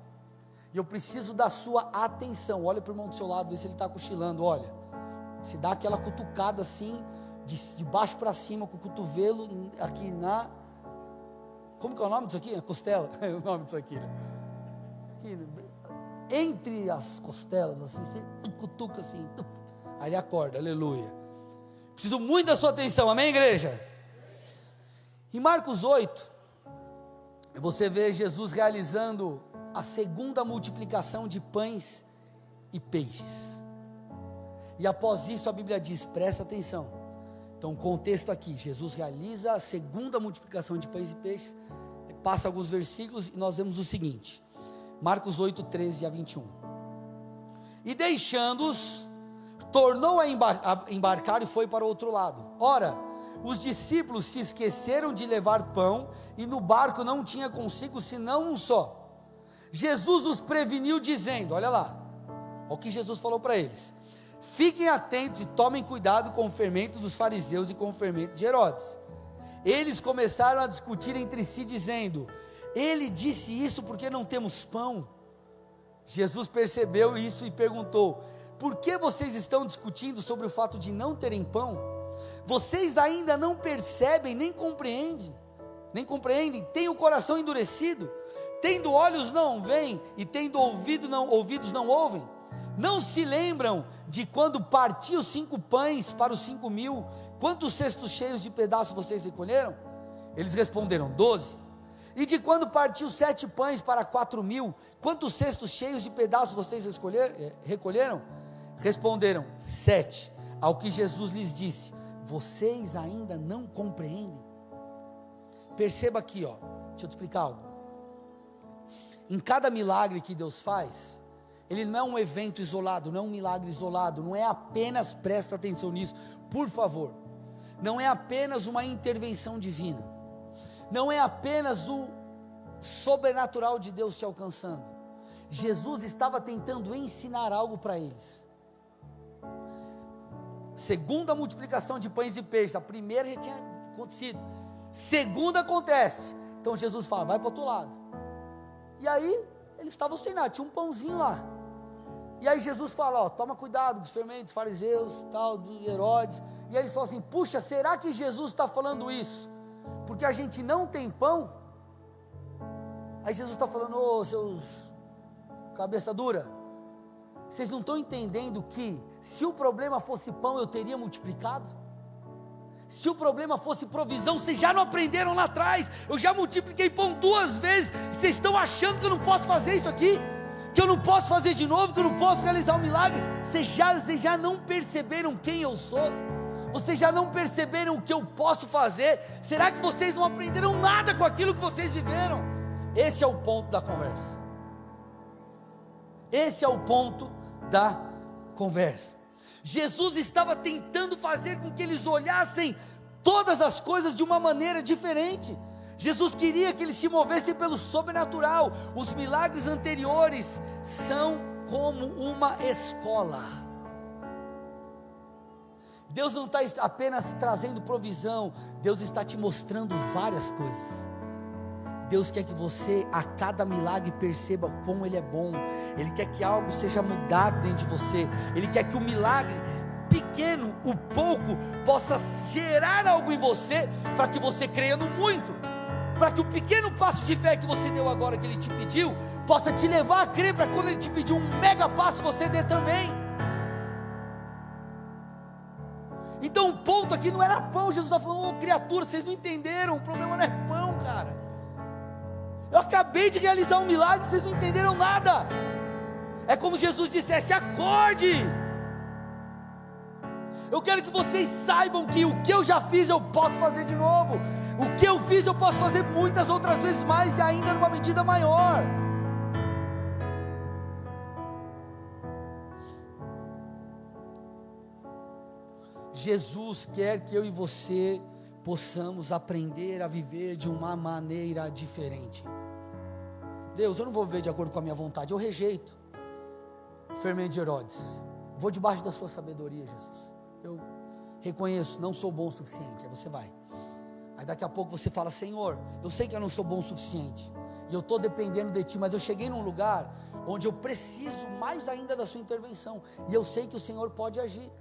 E eu preciso da sua atenção. Olha para o irmão do seu lado, vê se ele está cochilando. Olha, se dá aquela cutucada assim, de, de baixo para cima, com o cotovelo aqui na. Como que é o nome disso aqui? Costela. É o nome disso aqui, né? Aqui, entre as costelas, assim, você cutuca assim, aí ele acorda, aleluia. Preciso muito da sua atenção, amém, igreja? Em Marcos 8, você vê Jesus realizando a segunda multiplicação de pães e peixes. E após isso a Bíblia diz: presta atenção. Então, contexto aqui: Jesus realiza a segunda multiplicação de pães e peixes, passa alguns versículos e nós vemos o seguinte: Marcos 8, 13 a 21. E deixando-os, tornou a embarcar e foi para o outro lado. Ora, os discípulos se esqueceram de levar pão e no barco não tinha consigo senão um só. Jesus os preveniu, dizendo: Olha lá, olha o que Jesus falou para eles: Fiquem atentos e tomem cuidado com o fermento dos fariseus e com o fermento de Herodes. Eles começaram a discutir entre si, dizendo: Ele disse isso porque não temos pão. Jesus percebeu isso e perguntou: Por que vocês estão discutindo sobre o fato de não terem pão? Vocês ainda não percebem nem compreendem, nem compreendem, têm o coração endurecido, tendo olhos não veem e tendo ouvido não, ouvidos não ouvem. Não se lembram de quando parti os cinco pães para os cinco mil? Quantos cestos cheios de pedaços vocês recolheram? Eles responderam: doze. E de quando partiu sete pães para quatro mil? Quantos cestos cheios de pedaços vocês eh, recolheram? Responderam: sete. Ao que Jesus lhes disse: vocês ainda não compreendem? Perceba aqui, ó, deixa eu te explicar algo. Em cada milagre que Deus faz, ele não é um evento isolado, não é um milagre isolado, não é apenas, presta atenção nisso, por favor, não é apenas uma intervenção divina, não é apenas o sobrenatural de Deus te alcançando. Jesus estava tentando ensinar algo para eles. Segunda multiplicação de pães e peixes. A primeira já tinha acontecido. Segunda acontece. Então Jesus fala: vai para o outro lado. E aí, eles estavam sem nada, tinha um pãozinho lá. E aí Jesus fala: ó, toma cuidado com os fermentos, fariseus, tal, de Herodes. E aí eles falam assim: puxa, será que Jesus está falando isso? Porque a gente não tem pão? Aí Jesus está falando: ô seus cabeça dura, vocês não estão entendendo que se o problema fosse pão, eu teria multiplicado? Se o problema fosse provisão, vocês já não aprenderam lá atrás. Eu já multipliquei pão duas vezes. Vocês estão achando que eu não posso fazer isso aqui? Que eu não posso fazer de novo? Que eu não posso realizar um milagre? Vocês já, vocês já não perceberam quem eu sou? Vocês já não perceberam o que eu posso fazer? Será que vocês não aprenderam nada com aquilo que vocês viveram? Esse é o ponto da conversa. Esse é o ponto da conversa. Jesus estava tentando fazer com que eles olhassem todas as coisas de uma maneira diferente. Jesus queria que eles se movessem pelo sobrenatural. Os milagres anteriores são como uma escola. Deus não está apenas trazendo provisão, Deus está te mostrando várias coisas. Deus quer que você, a cada milagre, perceba o Ele é bom. Ele quer que algo seja mudado dentro de você. Ele quer que o milagre pequeno, o pouco, possa gerar algo em você para que você creia no muito. Para que o pequeno passo de fé que você deu agora, que Ele te pediu, possa te levar a crer para quando Ele te pedir um mega passo, você dê também. Então o ponto aqui não era pão, Jesus está falando, oh, criatura, vocês não entenderam, o problema não é pão, cara. Eu acabei de realizar um milagre, vocês não entenderam nada. É como Jesus dissesse: acorde. Eu quero que vocês saibam que o que eu já fiz eu posso fazer de novo. O que eu fiz eu posso fazer muitas outras vezes mais e ainda numa medida maior. Jesus quer que eu e você possamos aprender a viver de uma maneira diferente. Deus, eu não vou viver de acordo com a minha vontade, eu rejeito fermento de Herodes. Vou debaixo da sua sabedoria, Jesus. Eu reconheço, não sou bom o suficiente. Aí você vai. Aí daqui a pouco você fala: Senhor, eu sei que eu não sou bom o suficiente. E eu estou dependendo de Ti, mas eu cheguei num lugar onde eu preciso mais ainda da Sua intervenção. E eu sei que o Senhor pode agir.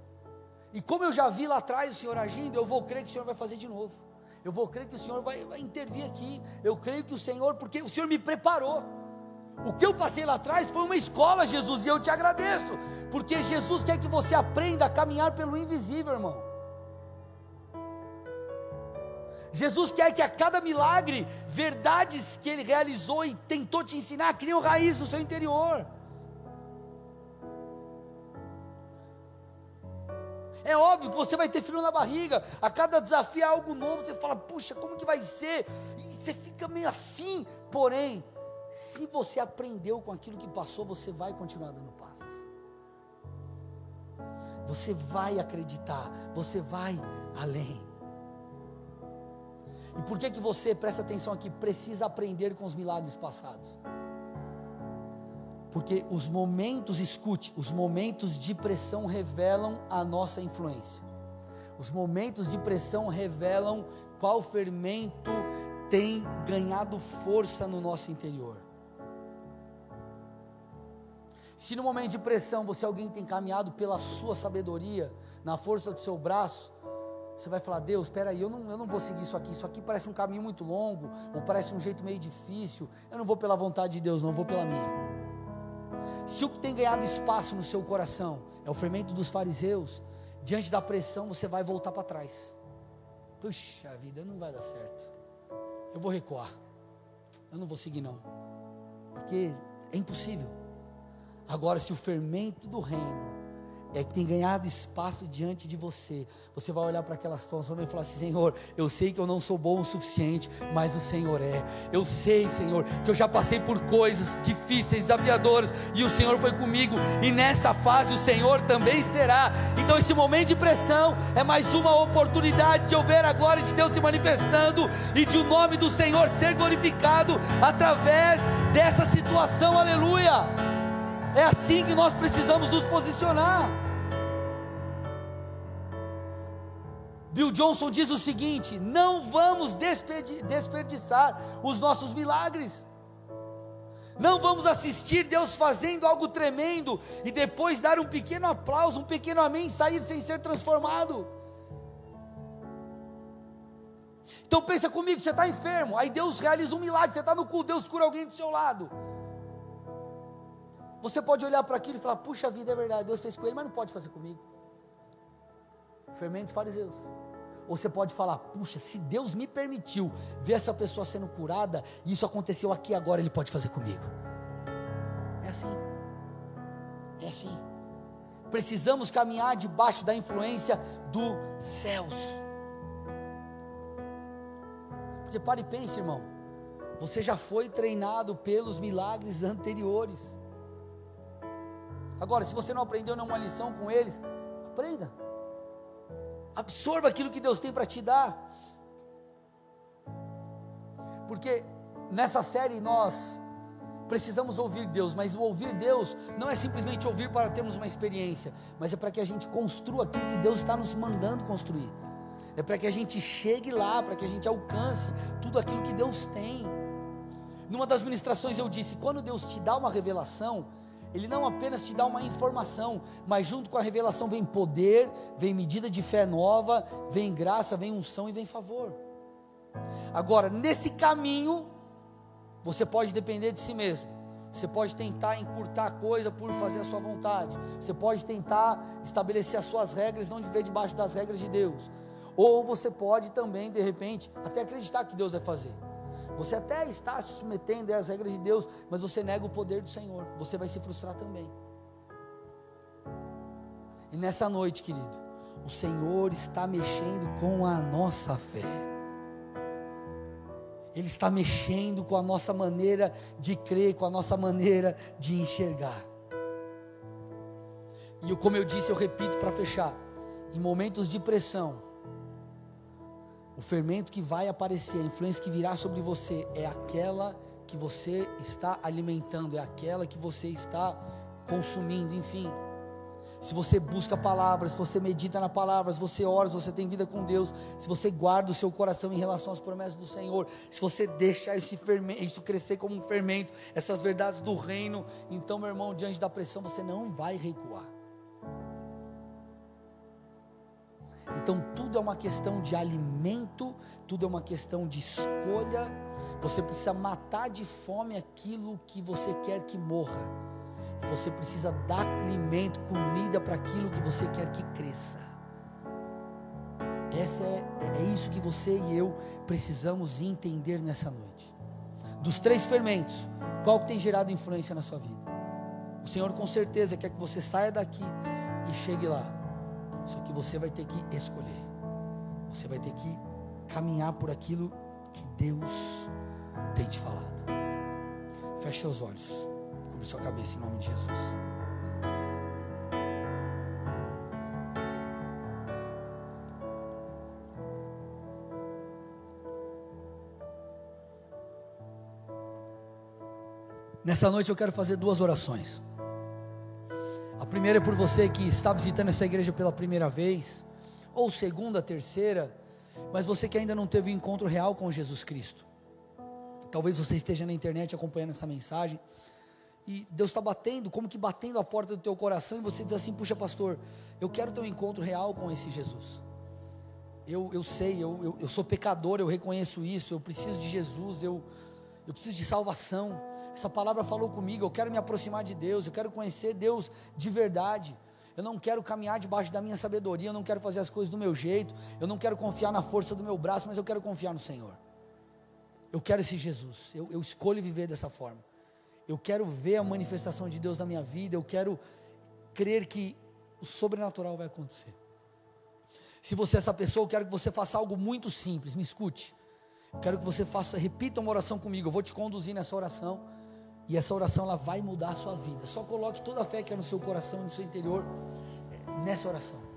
E como eu já vi lá atrás o Senhor agindo, eu vou crer que o Senhor vai fazer de novo. Eu vou crer que o Senhor vai, vai intervir aqui. Eu creio que o Senhor, porque o Senhor me preparou. O que eu passei lá atrás foi uma escola, Jesus, e eu te agradeço, porque Jesus quer que você aprenda a caminhar pelo invisível, irmão. Jesus quer que a cada milagre, verdades que ele realizou e tentou te ensinar, criam raiz no seu interior. É óbvio que você vai ter frio na barriga. A cada desafio é algo novo. Você fala, puxa, como que vai ser? E você fica meio assim. Porém, se você aprendeu com aquilo que passou, você vai continuar dando passos. Você vai acreditar. Você vai além. E por que que você, presta atenção aqui, precisa aprender com os milagres passados? Porque os momentos, escute, os momentos de pressão revelam a nossa influência. Os momentos de pressão revelam qual fermento tem ganhado força no nosso interior. Se no momento de pressão você é alguém tem caminhado pela sua sabedoria, na força do seu braço, você vai falar, Deus, espera aí, eu não, eu não vou seguir isso aqui, isso aqui parece um caminho muito longo, ou parece um jeito meio difícil, eu não vou pela vontade de Deus, não vou pela minha. Se o que tem ganhado espaço no seu coração é o fermento dos fariseus, diante da pressão você vai voltar para trás. Puxa vida, não vai dar certo. Eu vou recuar. Eu não vou seguir não. Porque é impossível. Agora, se o fermento do reino é que tem ganhado espaço diante de você. Você vai olhar para aquela situação e falar assim: Senhor, eu sei que eu não sou bom o suficiente, mas o Senhor é. Eu sei, Senhor, que eu já passei por coisas difíceis, desafiadoras, e o Senhor foi comigo, e nessa fase o Senhor também será. Então, esse momento de pressão é mais uma oportunidade de eu ver a glória de Deus se manifestando e de o nome do Senhor ser glorificado através dessa situação, aleluia. É assim que nós precisamos nos posicionar. Bill Johnson diz o seguinte: não vamos desperdiçar os nossos milagres. Não vamos assistir Deus fazendo algo tremendo e depois dar um pequeno aplauso, um pequeno amém e sair sem ser transformado. Então pensa comigo, você está enfermo, aí Deus realiza um milagre, você está no cu, Deus cura alguém do seu lado. Você pode olhar para aquilo e falar: puxa vida, é verdade, Deus fez com ele, mas não pode fazer comigo. Fermentos fariseus. Ou você pode falar: puxa, se Deus me permitiu ver essa pessoa sendo curada, e isso aconteceu aqui agora, Ele pode fazer comigo. É assim. É assim. Precisamos caminhar debaixo da influência dos céus. Porque pare e pense, irmão. Você já foi treinado pelos milagres anteriores. Agora, se você não aprendeu nenhuma lição com eles, aprenda. Absorva aquilo que Deus tem para te dar. Porque nessa série nós precisamos ouvir Deus, mas o ouvir Deus não é simplesmente ouvir para termos uma experiência, mas é para que a gente construa aquilo que Deus está nos mandando construir. É para que a gente chegue lá, para que a gente alcance tudo aquilo que Deus tem. Numa das ministrações eu disse: quando Deus te dá uma revelação, ele não apenas te dá uma informação, mas junto com a revelação vem poder, vem medida de fé nova, vem graça, vem unção e vem favor. Agora, nesse caminho, você pode depender de si mesmo. Você pode tentar encurtar a coisa por fazer a sua vontade. Você pode tentar estabelecer as suas regras, não viver debaixo das regras de Deus. Ou você pode também, de repente, até acreditar que Deus vai fazer. Você até está se submetendo às regras de Deus, mas você nega o poder do Senhor. Você vai se frustrar também. E nessa noite, querido, o Senhor está mexendo com a nossa fé. Ele está mexendo com a nossa maneira de crer, com a nossa maneira de enxergar. E como eu disse, eu repito para fechar: em momentos de pressão, o fermento que vai aparecer, a influência que virá sobre você é aquela que você está alimentando, é aquela que você está consumindo, enfim. Se você busca palavras, se você medita na palavra, se você ora, se você tem vida com Deus, se você guarda o seu coração em relação às promessas do Senhor, se você deixar esse fermento, isso crescer como um fermento, essas verdades do reino, então, meu irmão, diante da pressão, você não vai recuar. Então tudo é uma questão de alimento, tudo é uma questão de escolha. Você precisa matar de fome aquilo que você quer que morra. Você precisa dar alimento, comida para aquilo que você quer que cresça. Essa é, é isso que você e eu precisamos entender nessa noite. Dos três fermentos, qual que tem gerado influência na sua vida? O Senhor com certeza quer que você saia daqui e chegue lá Só que você vai ter que escolher. Você vai ter que caminhar por aquilo que Deus tem te falado. Feche seus olhos. Cubra sua cabeça em nome de Jesus. Nessa noite eu quero fazer duas orações. Primeira é por você que está visitando essa igreja pela primeira vez, ou segunda, terceira, mas você que ainda não teve um encontro real com Jesus Cristo. Talvez você esteja na internet acompanhando essa mensagem e Deus está batendo, como que batendo a porta do teu coração e você diz assim: puxa, pastor, eu quero ter um encontro real com esse Jesus. Eu, eu sei, eu, eu, eu sou pecador, eu reconheço isso, eu preciso de Jesus, eu, eu preciso de salvação. Essa palavra falou comigo, eu quero me aproximar de Deus, eu quero conhecer Deus de verdade. Eu não quero caminhar debaixo da minha sabedoria, eu não quero fazer as coisas do meu jeito, eu não quero confiar na força do meu braço, mas eu quero confiar no Senhor. Eu quero esse Jesus, eu, eu escolho viver dessa forma. Eu quero ver a manifestação de Deus na minha vida, eu quero crer que o sobrenatural vai acontecer. Se você é essa pessoa, eu quero que você faça algo muito simples, me escute. Eu quero que você faça, repita uma oração comigo, eu vou te conduzir nessa oração. E essa oração ela vai mudar a sua vida. Só coloque toda a fé que é no seu coração, no seu interior, nessa oração.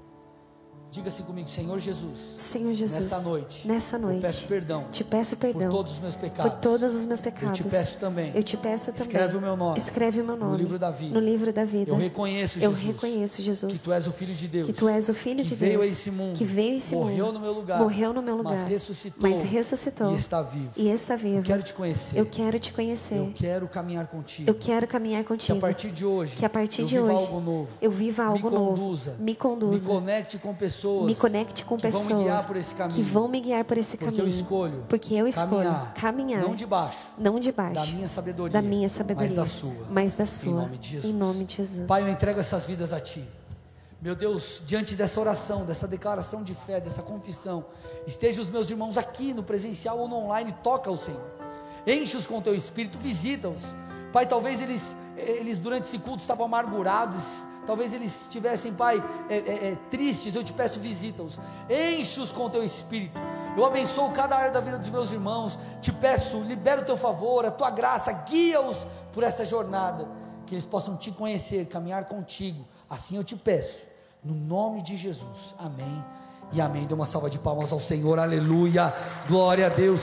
Diga assim comigo, Senhor Jesus. Senhor Jesus. Nessa noite. Nessa noite. Eu peço perdão. Te peço perdão. Por todos os meus pecados. Por todos os meus pecados. Eu te peço também. Eu te peço também. Escreve o meu nome. Escreve o meu nome. No livro da vida. No livro da vida. Eu reconheço Eu Jesus. reconheço Jesus. Que tu és o filho de Deus. Que tu és o filho que de veio Deus. a esse mundo. Que veio a esse morreu mundo. no meu lugar. Morreu no meu lugar. Mas ressuscitou. Mas ressuscitou. E está vivo. E está vivo. Eu quero te conhecer. Eu quero te conhecer. Eu quero caminhar contigo. Eu quero caminhar Que contigo. a partir de hoje. Que a partir eu de viva hoje algo novo. eu viva algo me novo. conduza, Me conduza. Me conecte com pessoas. Me conecte com que pessoas Vão me guiar por esse caminho. que vão me guiar por esse Porque caminho. eu escolho. Porque eu escolho caminhar, caminhar, Não de baixo. não de baixo Da minha sabedoria. da minha sabedoria, Mas da sua. mas da sua. Em nome de Jesus. Em nome de Jesus. Pai, eu entrego essas vidas a Ti. Meu Deus, diante dessa oração, dessa declaração de fé, dessa confissão, esteja os meus irmãos aqui no presencial ou no online, toca o Senhor. Enche-os com o Teu Espírito, visita-os. Pai, talvez eles, eles durante esse culto estavam amargurados, talvez eles estivessem, Pai, é, é, é, tristes, eu te peço, visita-os. Enche-os com o Teu Espírito. Eu abençoo cada área da vida dos meus irmãos. Te peço, libera o Teu favor, a Tua graça, guia-os por essa jornada, que eles possam Te conhecer, caminhar contigo. Assim eu te peço, no nome de Jesus. Amém e amém. Dê uma salva de palmas ao Senhor, aleluia, glória a Deus.